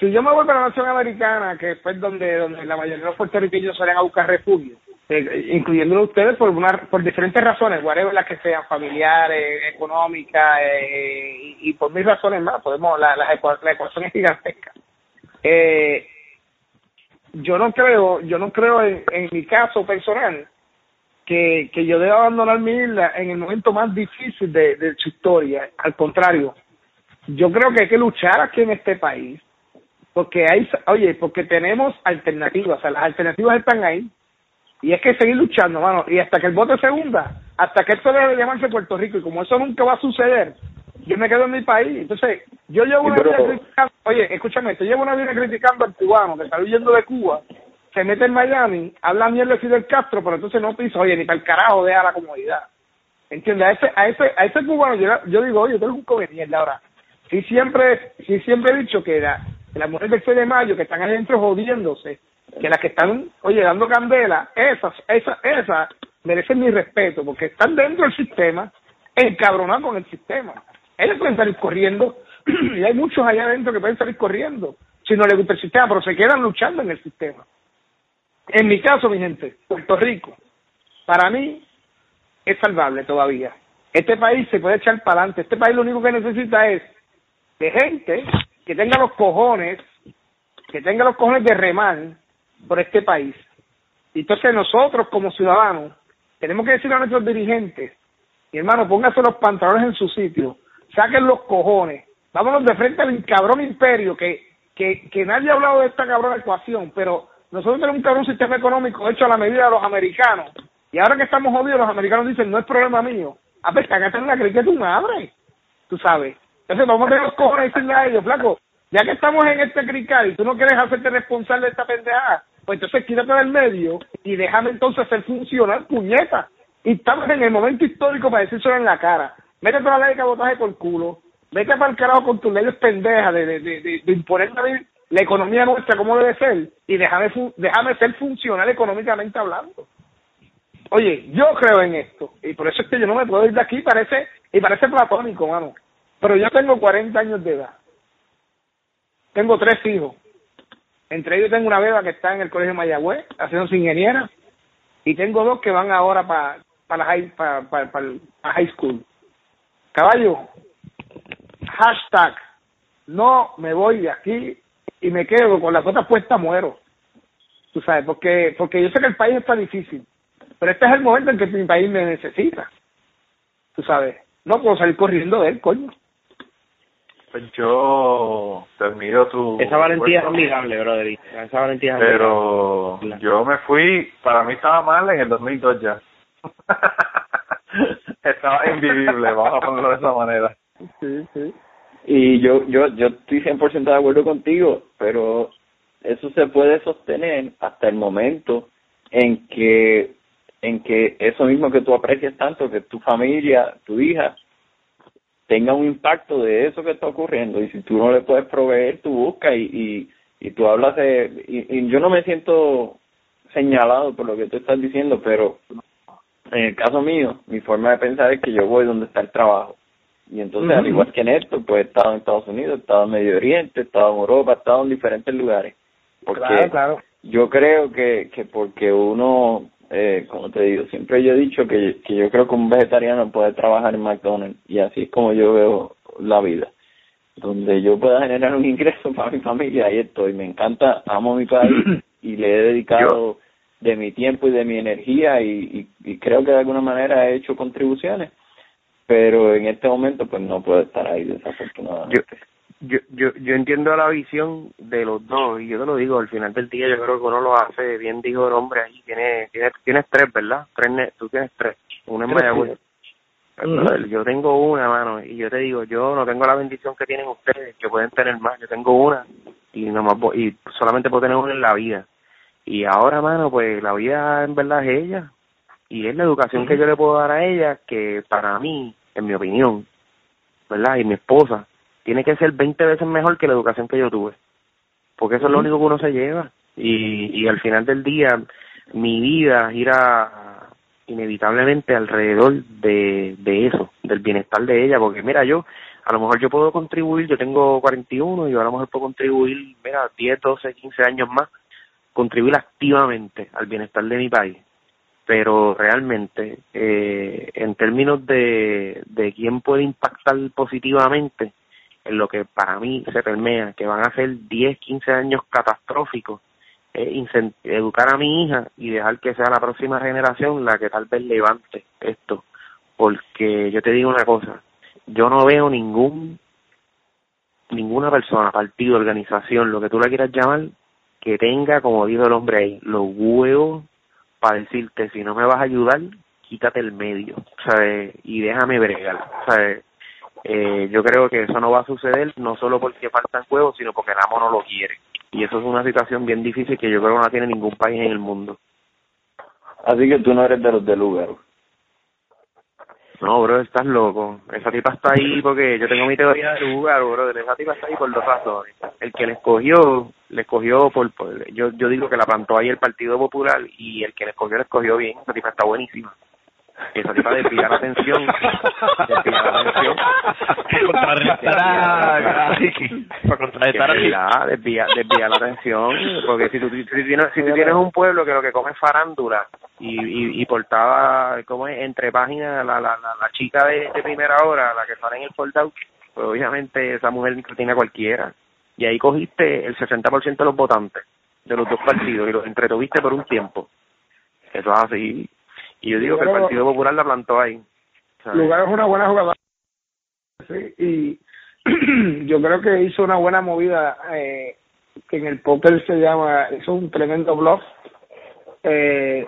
Si yo me voy para la nación americana, que fue donde, donde la mayoría de los puertorriqueños salen a buscar refugio, eh, incluyéndolo ustedes por una, por diferentes razones, whatever las que sean, familiares, económicas eh, y, por mis razones más, podemos, la, la, la ecuación es gigantesca. Eh, yo no creo, yo no creo en, mi caso personal que, que yo deba abandonar mi isla en el momento más difícil de, su historia. Al contrario, yo creo que hay que luchar aquí en este país porque hay, oye, porque tenemos alternativas, las alternativas están ahí y es que seguir luchando, mano, y hasta que el voto se hunda, hasta que esto debe llamarse Puerto Rico y como eso nunca va a suceder, yo me quedo en mi país. Entonces, yo llevo una vida criticando, oye, escúchame, yo llevo una vida criticando al cubano que está huyendo de Cuba, se mete en Miami, habla mierda de Fidel Castro, pero entonces no pisa, oye, ni para el carajo deja la comodidad. ¿Entiendes? A ese, a ese, a ese cubano yo, yo digo, oye, tú eres un conveniente ahora. Sí siempre, sí siempre he dicho que la, las mujeres del 6 de mayo que están adentro jodiéndose, que las que están, oye, dando candela, esas, esas, esas merecen mi respeto, porque están dentro del sistema, encabronados con el sistema. Ellos pueden salir corriendo, y hay muchos allá adentro que pueden salir corriendo, si no les gusta el sistema, pero se quedan luchando en el sistema. En mi caso, mi gente, Puerto Rico, para mí es salvable todavía. Este país se puede echar para adelante. Este país lo único que necesita es de gente que tenga los cojones, que tenga los cojones de remar por este país. Entonces nosotros como ciudadanos tenemos que decir a nuestros dirigentes, mi hermano, póngase los pantalones en su sitio, saquen los cojones, vámonos de frente al cabrón imperio, que, que, que nadie ha hablado de esta cabrón ecuación, pero nosotros tenemos un cabrón sistema económico hecho a la medida de los americanos, y ahora que estamos jodidos, los americanos dicen, no es problema mío. Ah, pues cágate en la cricket tu madre, tú sabes. Entonces vamos a tener los cojones y decirle a ellos, flaco, ya que estamos en este crical y tú no quieres hacerte responsable de esta pendejada, pues entonces quítate del medio y déjame entonces hacer funcionar puñeta. Y estamos en el momento histórico para decírselo en la cara. Métete la ley de cabotaje por culo. Vete para el carajo con tus leyes pendejas de, de, de, de, imponer la, economía nuestra como debe ser y déjame, déjame ser funcional económicamente hablando. Oye, yo creo en esto y por eso es que yo no me puedo ir de aquí, parece, y parece platónico, mano. Pero yo tengo 40 años de edad. Tengo tres hijos. Entre ellos tengo una beba que está en el colegio Mayagüez, haciendo su ingeniera, y tengo dos que van ahora para para high, school. Caballo, hashtag, no me voy de aquí y me quedo con la cota puesta muero. Tú sabes, porque, porque yo sé que el país está difícil, pero este es el momento en que mi país me necesita. Tú sabes, no puedo salir corriendo de él, coño. Pues yo te admiro tu... Esa valentía es admirable, brother. Esa valentía es Pero yo me fui, para mí estaba mal en el 2002 ya. estaba invivible, vamos a ponerlo de esa manera. Sí, sí. Y yo, yo, yo estoy 100% de acuerdo contigo, pero eso se puede sostener hasta el momento en que en que eso mismo que tú aprecias tanto, que tu familia, tu hija, tenga un impacto de eso que está ocurriendo. Y si tú no le puedes proveer tú buscas y, y, y tú hablas de y, yo no me siento señalado por lo que tú estás diciendo pero en el caso mío mi forma de pensar es que yo voy donde está el trabajo. Y entonces al igual que en esto pues he estado en Estados Unidos he estado en Medio Oriente he estado en Europa he estado en diferentes lugares. Porque yo creo que que porque uno eh, como te digo, siempre yo he dicho que, que yo creo que un vegetariano puede trabajar en McDonald's y así es como yo veo la vida. Donde yo pueda generar un ingreso para mi familia, ahí estoy. Me encanta, amo mi país y le he dedicado de mi tiempo y de mi energía y, y, creo que de alguna manera he hecho contribuciones, pero en este momento pues no puedo estar ahí desafortunadamente yo, yo, yo entiendo la visión de los dos y yo te lo digo, al final del día yo creo que uno lo hace, bien dijo el hombre ahí, tiene, tienes, tienes tres, ¿verdad? Tres, tú tienes tres, una en Mayagüez. Yo tengo una, mano, y yo te digo, yo no tengo la bendición que tienen ustedes, que pueden tener más, yo tengo una y nomás y solamente puedo tener una en la vida. Y ahora, mano, pues la vida en verdad es ella y es la educación que yo le puedo dar a ella que para mí, en mi opinión, ¿verdad? Y mi esposa, tiene que ser 20 veces mejor que la educación que yo tuve. Porque eso es lo único que uno se lleva. Y, y al final del día, mi vida gira inevitablemente alrededor de, de eso, del bienestar de ella. Porque mira, yo, a lo mejor yo puedo contribuir, yo tengo 41 y yo a lo mejor puedo contribuir, mira, 10, 12, 15 años más, contribuir activamente al bienestar de mi país. pero realmente eh, en términos de, de quién puede impactar positivamente en lo que para mí se permea que van a ser 10, 15 años catastróficos educar a mi hija y dejar que sea la próxima generación la que tal vez levante esto porque yo te digo una cosa yo no veo ningún ninguna persona, partido, organización, lo que tú la quieras llamar, que tenga, como dijo el hombre ahí, los huevos para decirte, si no me vas a ayudar, quítate el medio, ¿sabes? Y déjame bregar, ¿sabes? Eh, yo creo que eso no va a suceder, no solo porque faltan huevos, sino porque el amo no lo quiere. Y eso es una situación bien difícil que yo creo que no la tiene ningún país en el mundo. Así que tú no eres de los de lugar. No, bro, estás loco. Esa tipa está ahí porque yo tengo mi teoría de lugar, bro. Esa tipa está ahí por dos razones. El que le escogió, le escogió por, yo, yo digo que la plantó ahí el Partido Popular y el que le escogió, le escogió bien. Esa tipa está buenísima esa tipa desvía la atención desvía la atención contrarrestar a para contrarrestar desvía, desvía la atención porque si tú, si, tienes, si tú tienes un pueblo que lo que come es farándula y, y, y portaba como es entre páginas la, la, la, chica de, de, primera hora la que sale en el fold out pues obviamente esa mujer tiene cualquiera. Y ahí cogiste el 60% de los votantes de los dos partidos y los entretuviste por un tiempo. Eso es así y yo digo que el Partido Popular la plantó ahí. Lugar es una buena jugadora. Sí, y yo creo que hizo una buena movida eh, que en el póker se llama, hizo un tremendo bluff eh,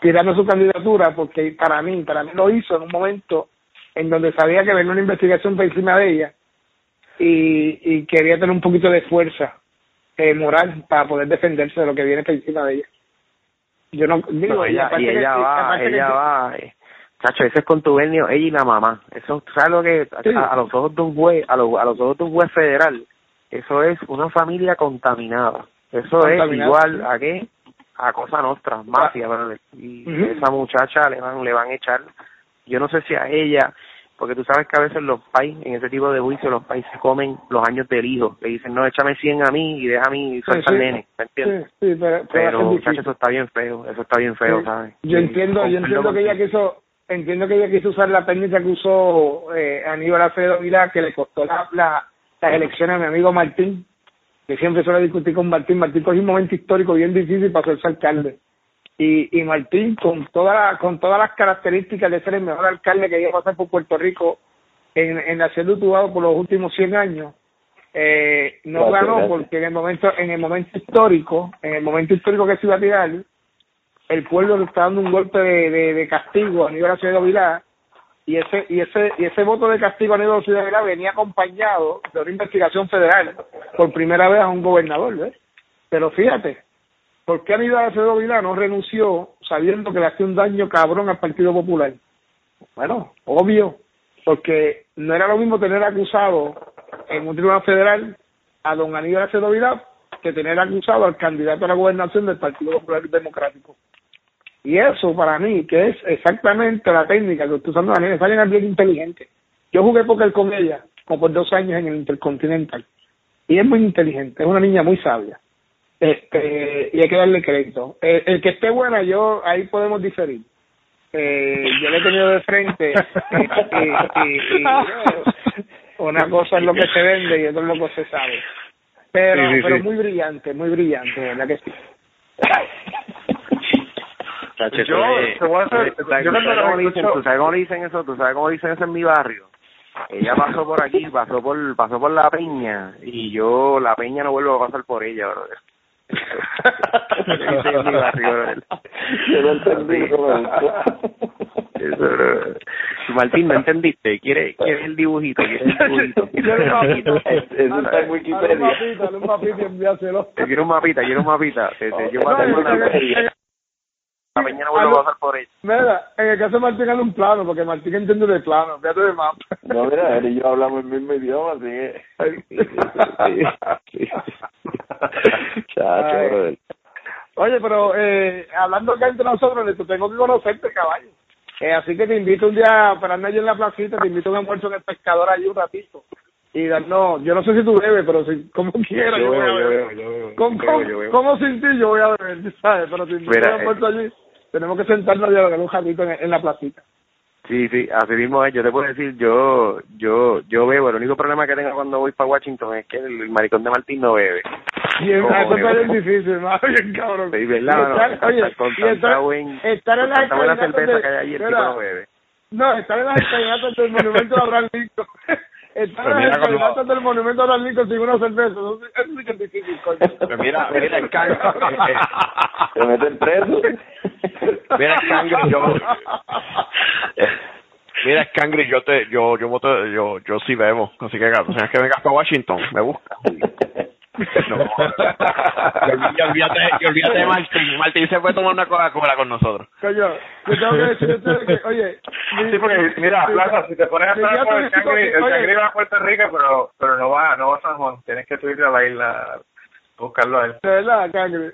tirando su candidatura porque para mí, para mí lo hizo en un momento en donde sabía que venía una investigación por encima de ella y, y quería tener un poquito de fuerza eh, moral para poder defenderse de lo que viene por encima de ella. Yo no digo, ella, y ella va, ella va, eh, chacho, ese es contubernio, ella y la mamá. Eso, ¿sabes lo que? A, los ojos de un juez, a, los, a los ojos de un juez federal, eso es una familia contaminada. Eso es igual a qué? A Cosa Nostra, mafia, y esa muchacha le van, le van a echar, yo no sé si a ella, porque tú sabes que a veces los países, en ese tipo de juicio, los países comen los años del hijo. Le dicen, no, échame 100 a mí y deja a mí suelta nene, ¿me entiendes? Sí, pero, pero, eso está bien feo, eso está bien feo, ¿sabes? Yo entiendo, yo entiendo que ella quiso, entiendo que ella quiso usar la técnica que usó eh, Aníbal Acevedo Vilá, que le costó la, la, las elecciones a mi amigo Martín, que siempre suele discutir con Martín. Martín cogió un momento histórico bien difícil para ser alcalde y, y Martín con toda con todas las características de ser el mejor alcalde que iba a pasar por Puerto Rico en, en la ciudad de por los últimos 100 años eh, no ganó porque en el momento en el momento histórico en el momento histórico que se iba a tirar el pueblo le está dando un golpe de, de, de castigo a nivel de Vilá y ese y ese y ese voto de castigo a nivel de Vilá venía acompañado de una investigación federal por primera vez a un gobernador ¿ves? pero fíjate ¿Por qué Aníbal Acevedo Vilá no renunció sabiendo que le hacía un daño cabrón al Partido Popular? Bueno, obvio, porque no era lo mismo tener acusado en un tribunal federal a don Aníbal Acevedo Vilá que tener acusado al candidato a la gobernación del Partido Popular Democrático. Y eso para mí, que es exactamente la técnica que usted usando, es alguien bien inteligente. Yo jugué póker con ella como por dos años en el Intercontinental. Y es muy inteligente, es una niña muy sabia este y hay que darle crédito el, que esté buena yo ahí podemos diferir eh, yo le he tenido de frente y, una cosa es lo que se vende y otra es lo que se sabe pero pero muy brillante muy brillante verdad que sí yo, ¿tú sabes cómo dicen eso? ¿Tú sabes cómo dicen eso en mi barrio? Ella pasó por aquí, pasó por pasó por la peña y yo la peña no vuelvo a pasar por ella, brother. Yo no entendí, Martín, ¿no entendiste? ¿Quiere, quiere el dibujito? ¿Quiere el dibujito? Quiero un mapita. Eso está en Wikipedia. Dale un mapita y envíaselo. Quiero un mapita, quiero un mapita. Yo voy a hacer una la mañana vuelvo a pasar por ella. Mira, en el caso de Martín hay un plano, porque Martín entiende de plano, fíjate de mapa. No, mira, él y yo hablamos el mismo idioma, así que... Chacho, Oye, pero eh, hablando acá entre nosotros, te tengo que conocerte, caballo. Eh, así que te invito un día, andar allí en la placita, te invito a un almuerzo en el pescador allí un ratito. Y no, yo no sé si tú bebes, pero si, como quieras, yo, voy a beber. Yo, yo, ¿Cómo, sin ti yo voy a beber, ¿sabes? Pero te invito a un almuerzo allí tenemos que sentarnos a dialogar un ratito en, en la placita. Sí, sí, así mismo es. Yo te puedo decir, yo yo yo bebo. El único problema que tengo cuando voy para Washington es que el, maricón de Martín no bebe. Y es, eso es difícil, ¿no? Bien cabrón. Sí, ¿verdad? Estar, oye, estar, buen, estar en la buena cerveza que hay ahí, el tipo no bebe. No, estar en las escalinatas del monumento de Abraham Lincoln. Estar en las escalinatas del monumento de Abraham Lincoln sin una cerveza. Eso, sí que es difícil, coño. Pero mira, mira el cangre. Se meten preso. Mira el cangre, yo... Mira, Cangri, yo te, yo, yo voto, yo, yo sí bebo, así que o sea, que vengas para Washington, me busca. No. y olvídate, y olvídate de Martín. Martín se fue a tomar una Coca-Cola con nosotros. Coño, yo tengo que decirte que, oye. Sí, porque, mira, Plaza, si te pones a hablar con el Cangri, el Cangri va a Puerto Rico, pero, pero no va, no va a San Juan. Tienes que subir a la isla, buscarlo a él. De verdad, Cangri.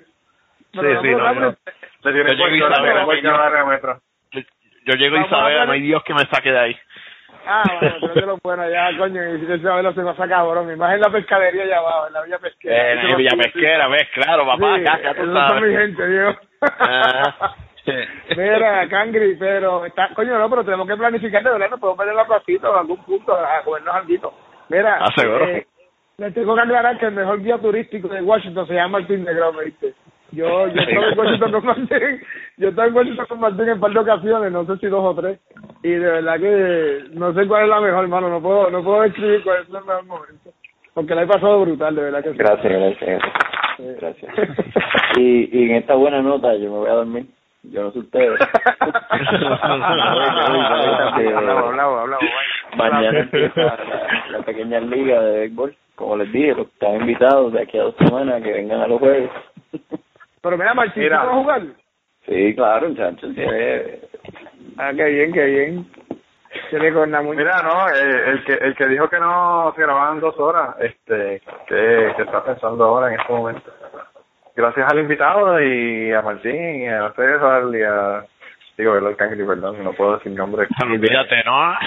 Sí, sí, no, no. Le tienes que metro. Yo llego a Isabela, no hay Dios que me saque de ahí. Ah, bueno, creo que lo bueno ya, coño, y si Isabela se pasa cabrón. Más en la pescadería allá abajo, en la Villa Pesquera. en la Villa Pesquera, ves, claro, papá, sí, acá, ya tú sabes. son mi gente, Dios. Ah, Mira, Cangri, pero está, coño, no, pero tenemos que planificar de verdad, no podemos perder la placita a algún punto, a comernos algo. Mira, ah. Eh, le tengo que aclarar que el mejor guía turístico de Washington se llama Martín de Grove, ¿viste? Yo, yo estaba en Washington con Martín, yo estaba en Washington con Martín en un par de ocasiones, no sé si dos o tres, y de verdad que no sé cuál es la mejor, hermano, no puedo, no puedo describir cuál es el mejor momento, porque la he pasado brutal, de verdad que sí. Gracias, gracias, gracias. y, y en esta buena nota yo me voy a dormir, yo no sé ustedes. hablamos, hablamos, hablamos, Mañana empieza la, la pequeña liga de béisbol, como les dije, los están invitados de aquí a dos semanas que vengan a los juegos. Pero mira, Martín, mira. ¿tú vas a jugar? Sí, claro, muchachos. Sí. Ah, qué bien, qué bien. Mira, no, eh, el, que el que dijo que no se grababan dos horas, este, que, que está pensando ahora en este momento. Gracias al invitado y a Martín y a César y a digo el Arcángel, perdón, no puedo decir nombre. Olvídate, ¿no?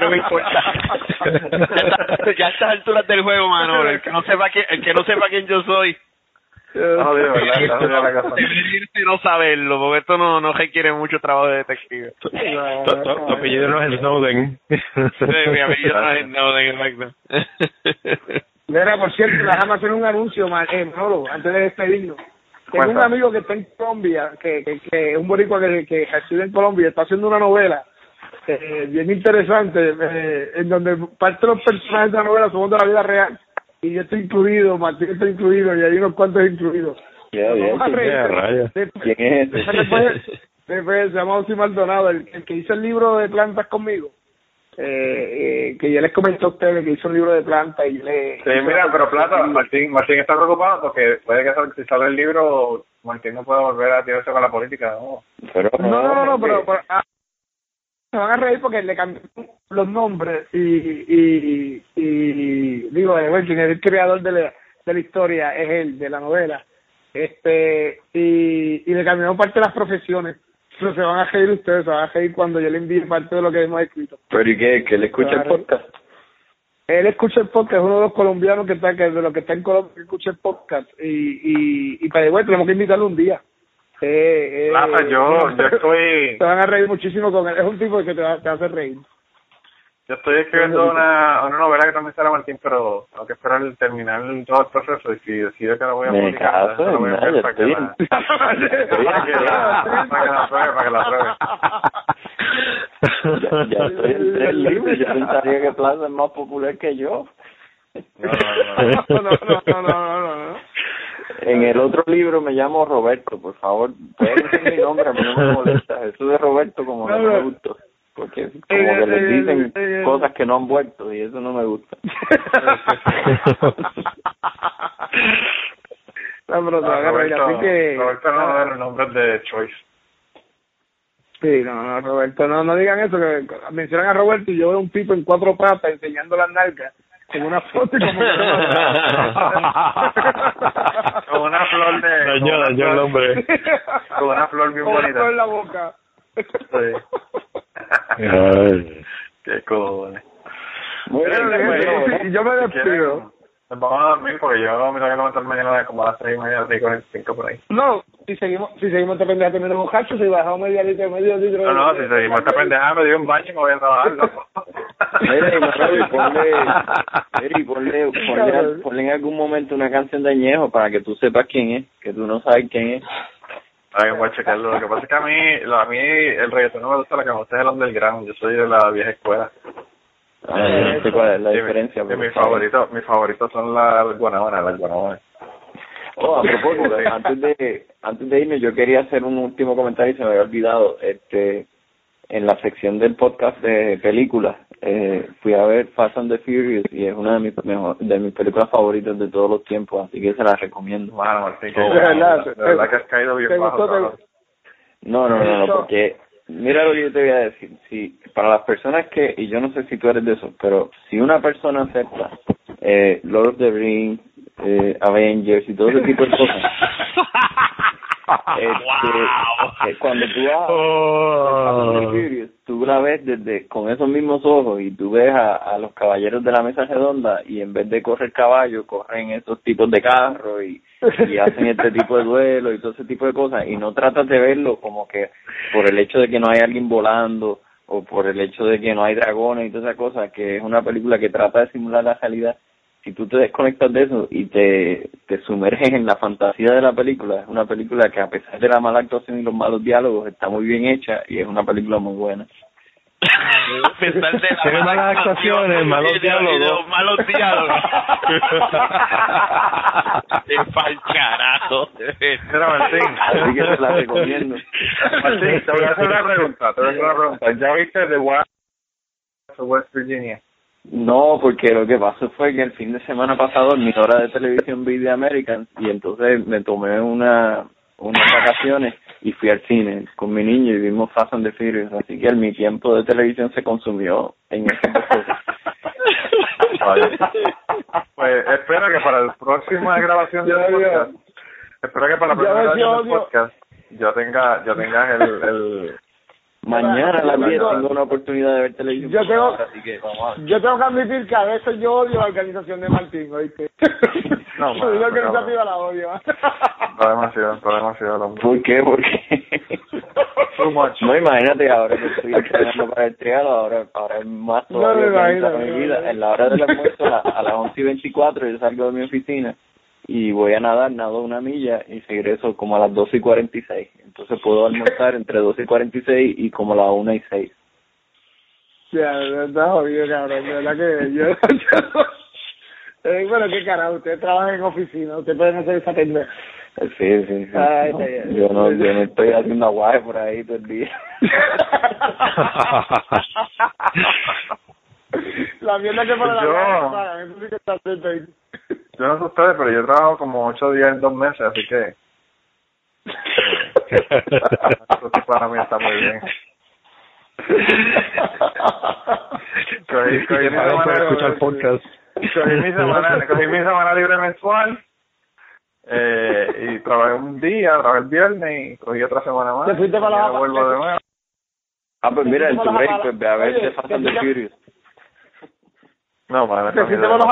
no me importa. ya a estas alturas del juego, mano, el que no sepa quién, el que no sepa quién yo soy. No, de verdad, no saberlo, porque esto no, no requiere mucho trabajo de detective. Tu apellido no es Snowden. Sí, mi apellido no es Snowden, exacto. Mira, por cierto, déjame hacer un anuncio, eh, Manolo, antes de despedirnos. Tengo un amigo que está en Colombia, que, que, que es un boricua que, que reside en Colombia, está haciendo una novela eh, bien interesante, eh, en donde parte de los personajes de la novela son de la vida real y yo estoy incluido, Martín está incluido y hay unos cuantos incluidos. Bien, ¿Quién es Después, después se llama José Maldonado, el, el, que hizo el libro de plantas conmigo. Eh, eh, que ya les comenté a ustedes que hizo un libro de plantas y le... Sí, mira, pero Plata, Martín, Martín está preocupado porque puede que si sale el libro, Martín no pueda volver a tirarse con la política. No, pero, no, no, no, pero, pero ah, se van a reír porque le cambiaron los nombres y, y, y digo, eh, bueno, quien es el creador de la, de la historia es él, de la novela, este y, y le cambiaron parte de las profesiones. Pero se van a reír ustedes, se van a reír cuando yo le envíe parte de lo que hemos escrito. ¿Pero y qué? ¿Que le escucha el podcast? Él escucha el podcast, es uno de los colombianos que está, que de los que está en Colombia, que escucha el podcast. Y, y, y para igual tenemos que invitarlo un día. Eh, eh, yo, yo estoy... Te van a reír muchísimo con él. Es un tipo que te, va, te hace reír. Yo estoy escribiendo una, una novela que también será Martín, pero tengo que esperar el terminar todo el proceso y si decido que la voy a publicar, lo voy a hacer para que la, la, la pruebe, para que la pruebe. ya, ya estoy en tres libros, yo pensaría que Plaza es más popular que yo. No, no, no, no, no, no, no. En el otro libro me llamo Roberto, por favor, pueden decir mi nombre, a mí no me molesta. Eso de Roberto como no me gusta. Porque como que les dicen cosas que no han vuelto y eso no me gusta. no, pero no, Roberto, así que... Roberto no es el nombre de Choice. Sí, no, no, Roberto, no, no digan eso, que mencionan a Roberto y yo veo un tipo en cuatro patas enseñando las nalgas en una foto y como con una flor de... Dañó, dañó el nombre. Con una flor bien bonita. en la boca. Sí. Ay. Qué cojones. Muy bien, yo me despido. Vamos a dormir porque yo me tengo que levantar mañana como a las seis y media, seis con el cinco por ahí. No, si seguimos, si seguimos esta pendeja teniendo bocacho, si bajamos medio litro, medio litro. No, no, si seguimos esta pendeja me dio un baño y me voy a trabajar, Mira, y ponle, ponle, ponle, ponle, en algún momento una canción de Añejo para que tú sepas quién es, que tú no sabes quién es. Ay, voy a checarlo. Lo que pasa es que a mí, a mí el reggaetón no me gusta, la que me gusta es el underground. Yo soy de la vieja escuela. Ah, no sé cuál es la diferencia. mi favorito, mis favoritos son las guanabanas, las guanabanas. Oh, a propósito, antes de antes de irme, yo quería hacer un último comentario y se me había olvidado. Este, en la sección del podcast de películas, eh, fui a ver Fast and the Furious y es una de mis mejor, de mis películas favoritas de todos los tiempos, así que se la recomiendo. Bueno, que, verdad, que has caído bien bajo. No, no, no, no, porque mira lo que yo te voy a decir. Si para las personas que, y yo no sé si tú eres de esos, pero si una persona acepta eh, Lord of the Rings, eh, Avengers y todo ese tipo de cosas. este, cuando tú vas oh. tú la ves desde con esos mismos ojos y tú ves a, a los caballeros de la mesa redonda y en vez de correr caballo corren estos tipos de carros y, y hacen este tipo de duelo y todo ese tipo de cosas y no tratas de verlo como que por el hecho de que no hay alguien volando o por el hecho de que no hay dragones y todas esas cosas que es una película que trata de simular la realidad si tú te desconectas de eso y te, te sumerges en la fantasía de la película, es una película que a pesar de la mala actuación y los malos diálogos está muy bien hecha y es una película muy buena. Tiene malas actuaciones, malos diálogos. Malos diálogos. Te pa'l carajo. Era Martín. Así que te la recomiendo. Martín, te voy a hacer una pregunta. Te voy a hacer una pregunta. ¿Ya viste The Wild West Virginia? No, porque lo que pasó fue que el fin de semana pasado en mi hora de televisión vi The American y entonces me tomé una unas vacaciones y fui al cine con mi niño y vimos Fast and the Furious, así que mi tiempo de televisión se consumió en esas cosas. Pues espero que para la próxima grabación de podcast, espero que para la próxima grabación del podcast ya tenga, ya tengas el, el Mañana a las 10 tengo una oportunidad de ver televisión. Yo tengo, así que, vamos yo tengo que admitir que a veces yo odio la organización de Martín, ¿oíste? No, man, la organizativa la odio. No demasiado, no demasiado. ¿Por qué? ¿Por qué? No, imagínate, ahora que estoy entrenando para el trial, ahora, ahora es más todavía no, mi vida. En la hora del almuerzo, a, a las 11 y 24, yo salgo de mi oficina y voy a nadar, nado una milla y regreso como a las 12 y 46. Entonces puedo almorzar entre 12 y 46 y como a las 1 y 6. Ya, está jodido, cabrón. De verdad que yo... eh, bueno, qué carajo, usted trabaja en oficina, usted puede hacer esa pendeja. Sí, sí, sí. yo, no, yo no estoy haciendo aguaje por ahí todo el día. la mierda que para la eso sí que está yo no sé ustedes, pero yo trabajo como ocho días en dos meses, así que... Eso para mí está muy bien. cogí, cogí mi semana, escuchar podcast. Cogí mi semana, cogí mi semana libre mensual eh, y trabajé un día, trabajé el viernes y cogí otra semana más. ¿Te fuiste para la vuelvo de nuevo. Ah, pues mira, en tu break, pues ve a ver si Fast and the Furious. No, man, te fuiste para los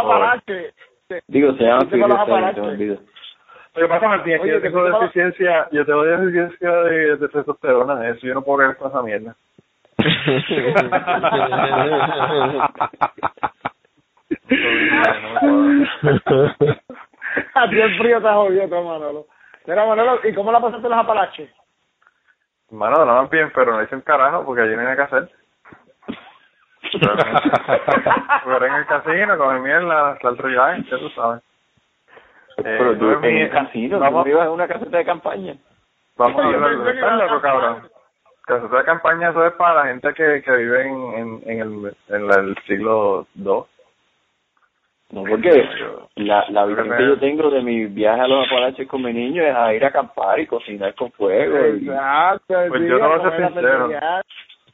aparates. Digo, se llama olvida. Lo que pasa, Martín, es que yo tengo deficiencia, yo tengo deficiencia de, de testosterona, de eso, yo no puedo ver con esa mierda. A ti el frío te jodido, Manolo. Mira, Manolo, ¿y cómo la pasaste en los Apalaches? Mano, no van bien, pero no hice un carajo porque allí no hay que hacer. Jugar en el casino, comer mierda, hasta el relax, ya tú sabes. Eh, Pero tú en el casino, vamos, ibas en una caseta de campaña. Vamos a ver, loco, cabrón. Caseta de campaña eso es para la gente que, que vive en, en, en, el, en el siglo II. No, porque la, la visión que yo tengo de mi viaje a los Apalaches con mi niño es a ir a acampar y cocinar con fuego. Exacto. Pues yo no voy a ser sincero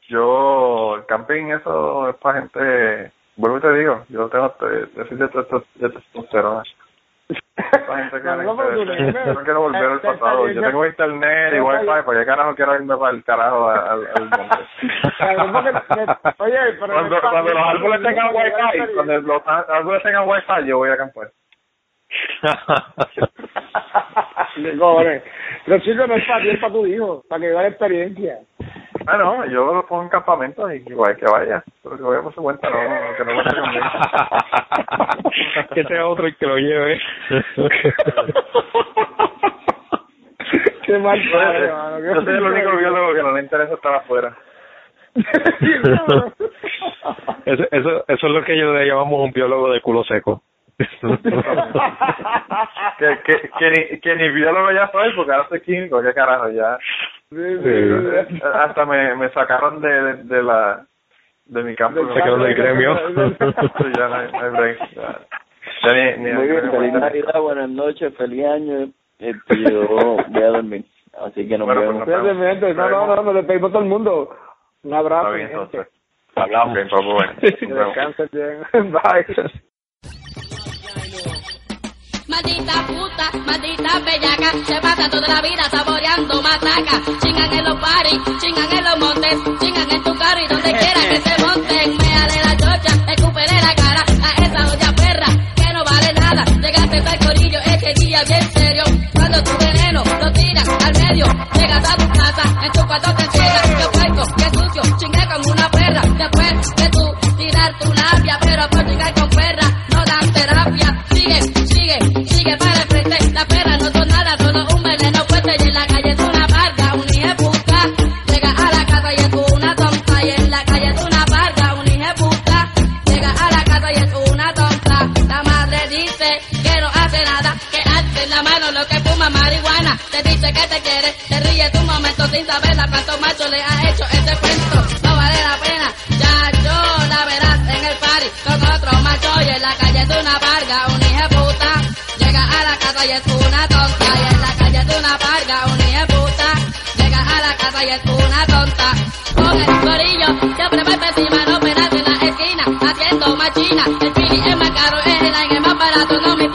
yo, el camping eso es para gente, vuelvo y te digo, yo tengo decir de, testosterona. Para no, no, quiero volver al pasado. Yo tengo internet y wifi, porque carajo quiero irme para el carajo al, al monte. Oye, pero cuando, cuando los árboles tengan wifi, cuando los árboles tengan wifi, yo voy a acampar. Los chicos no es para ti, es para tu hijo, para que vea la experiencia. Bueno, yo lo pongo en campamento y igual que vaya, pero que vaya por su cuenta, no, que no vaya conmigo. que sea otro el que lo lleve. Qué mal padre, mano. Yo soy el único biólogo que no le interesa estar afuera. eso, eso, eso es lo que yo le llamamos un biólogo de culo seco. que, que, que, ni, que ni biólogo ya soy porque ahora soy químico, qué carajo, ya. Hasta me, me sacaron de, de, la de mi campo. Se sacaron del gremio. ya no hay, no hay break. Ya, ni, ni Muy bien, feliz Navidad, buenas noches, feliz año. Este, yo voy a dormir, así que nos bueno, vemos. Pues no, no, no, no, nos despedimos todo el mundo. Un abrazo. Bien, entonces. Hablamos. Bien, papu, bueno. Descansa bien. Bye. Maldita puta, maldita bellaca, se pasa toda la vida saboreando matraca. Chingan en los paris, chingan en los montes, chingan en tu carro y donde quiera que se monten. Méale la chocha, escúpele la cara a esa olla perra que no vale nada. Llegaste al corillo ese día bien serio, cuando tu veneno lo tiras al medio. Llegas a tu casa, en tu cuarto te encierras, que puerco, que sucio, chingue como una perra. Después de tú tirar tu labia, Te dice que te quiere, te ríe tu momento sin saber a cuántos machos le ha hecho este cuento. No vale la pena, ya yo la verás en el party con otro macho y en la calle es una barca, un hijo puta a la casa y es una tonta. Y en la calle es una parga, un hijo puta. Llega a la casa y es una tonta. Con el corillo, siempre va encima, no penas en la esquina. Haciendo machina, el pini es más caro, es el aire más barato. No me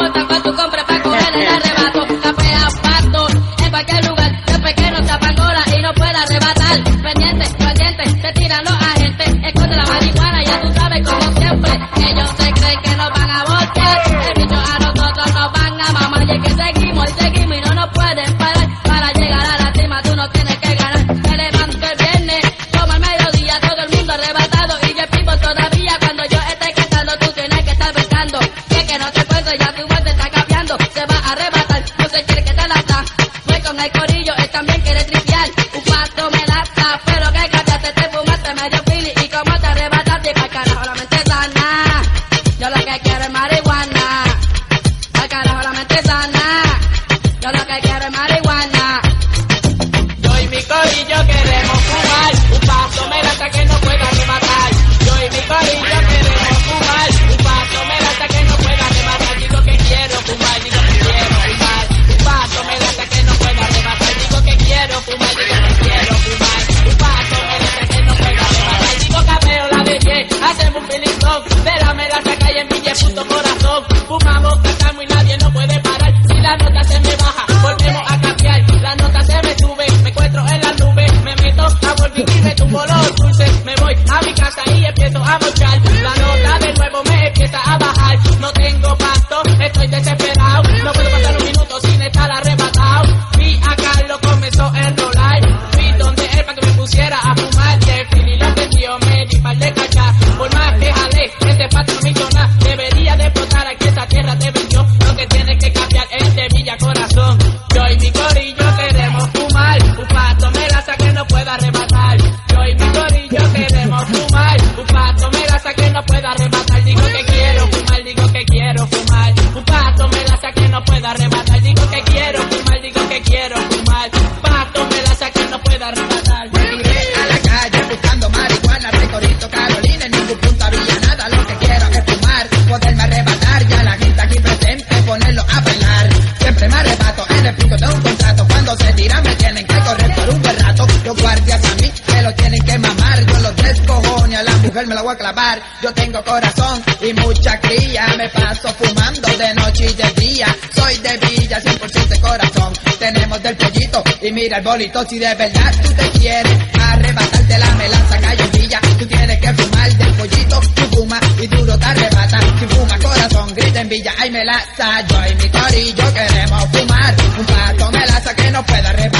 Y mira el bolito si de verdad tú te quieres arrebatarte la melaza callecilla. Tú tienes que fumar del pollito, tú fumas y duro te arrebata. Si fuma corazón, grita en villa, ay melaza. Yo y mi corillo queremos fumar un pato melaza que no pueda arrebatar.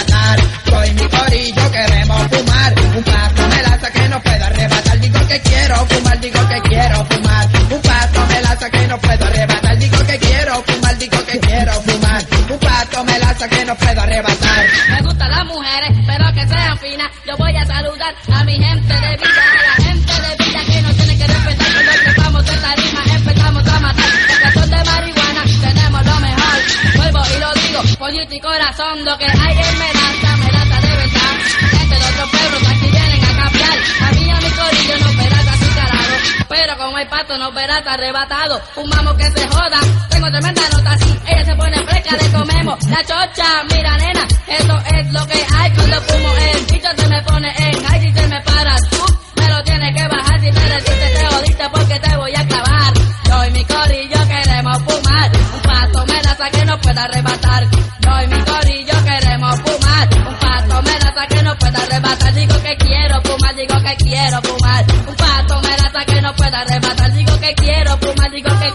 arrebatado, fumamos que se joda, tengo tremenda nota. Así, ella se pone fresca, le comemos. La chocha, mira nena, eso es lo que hay. Cuando fumo el bicho se me pone en ay si se me para. Tú, me lo tienes que bajar, si me resistes te jodiste porque te voy a clavar, yo y mi corillo queremos fumar, un paso me que no pueda arrebatar, yo y mi corillo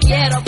quiero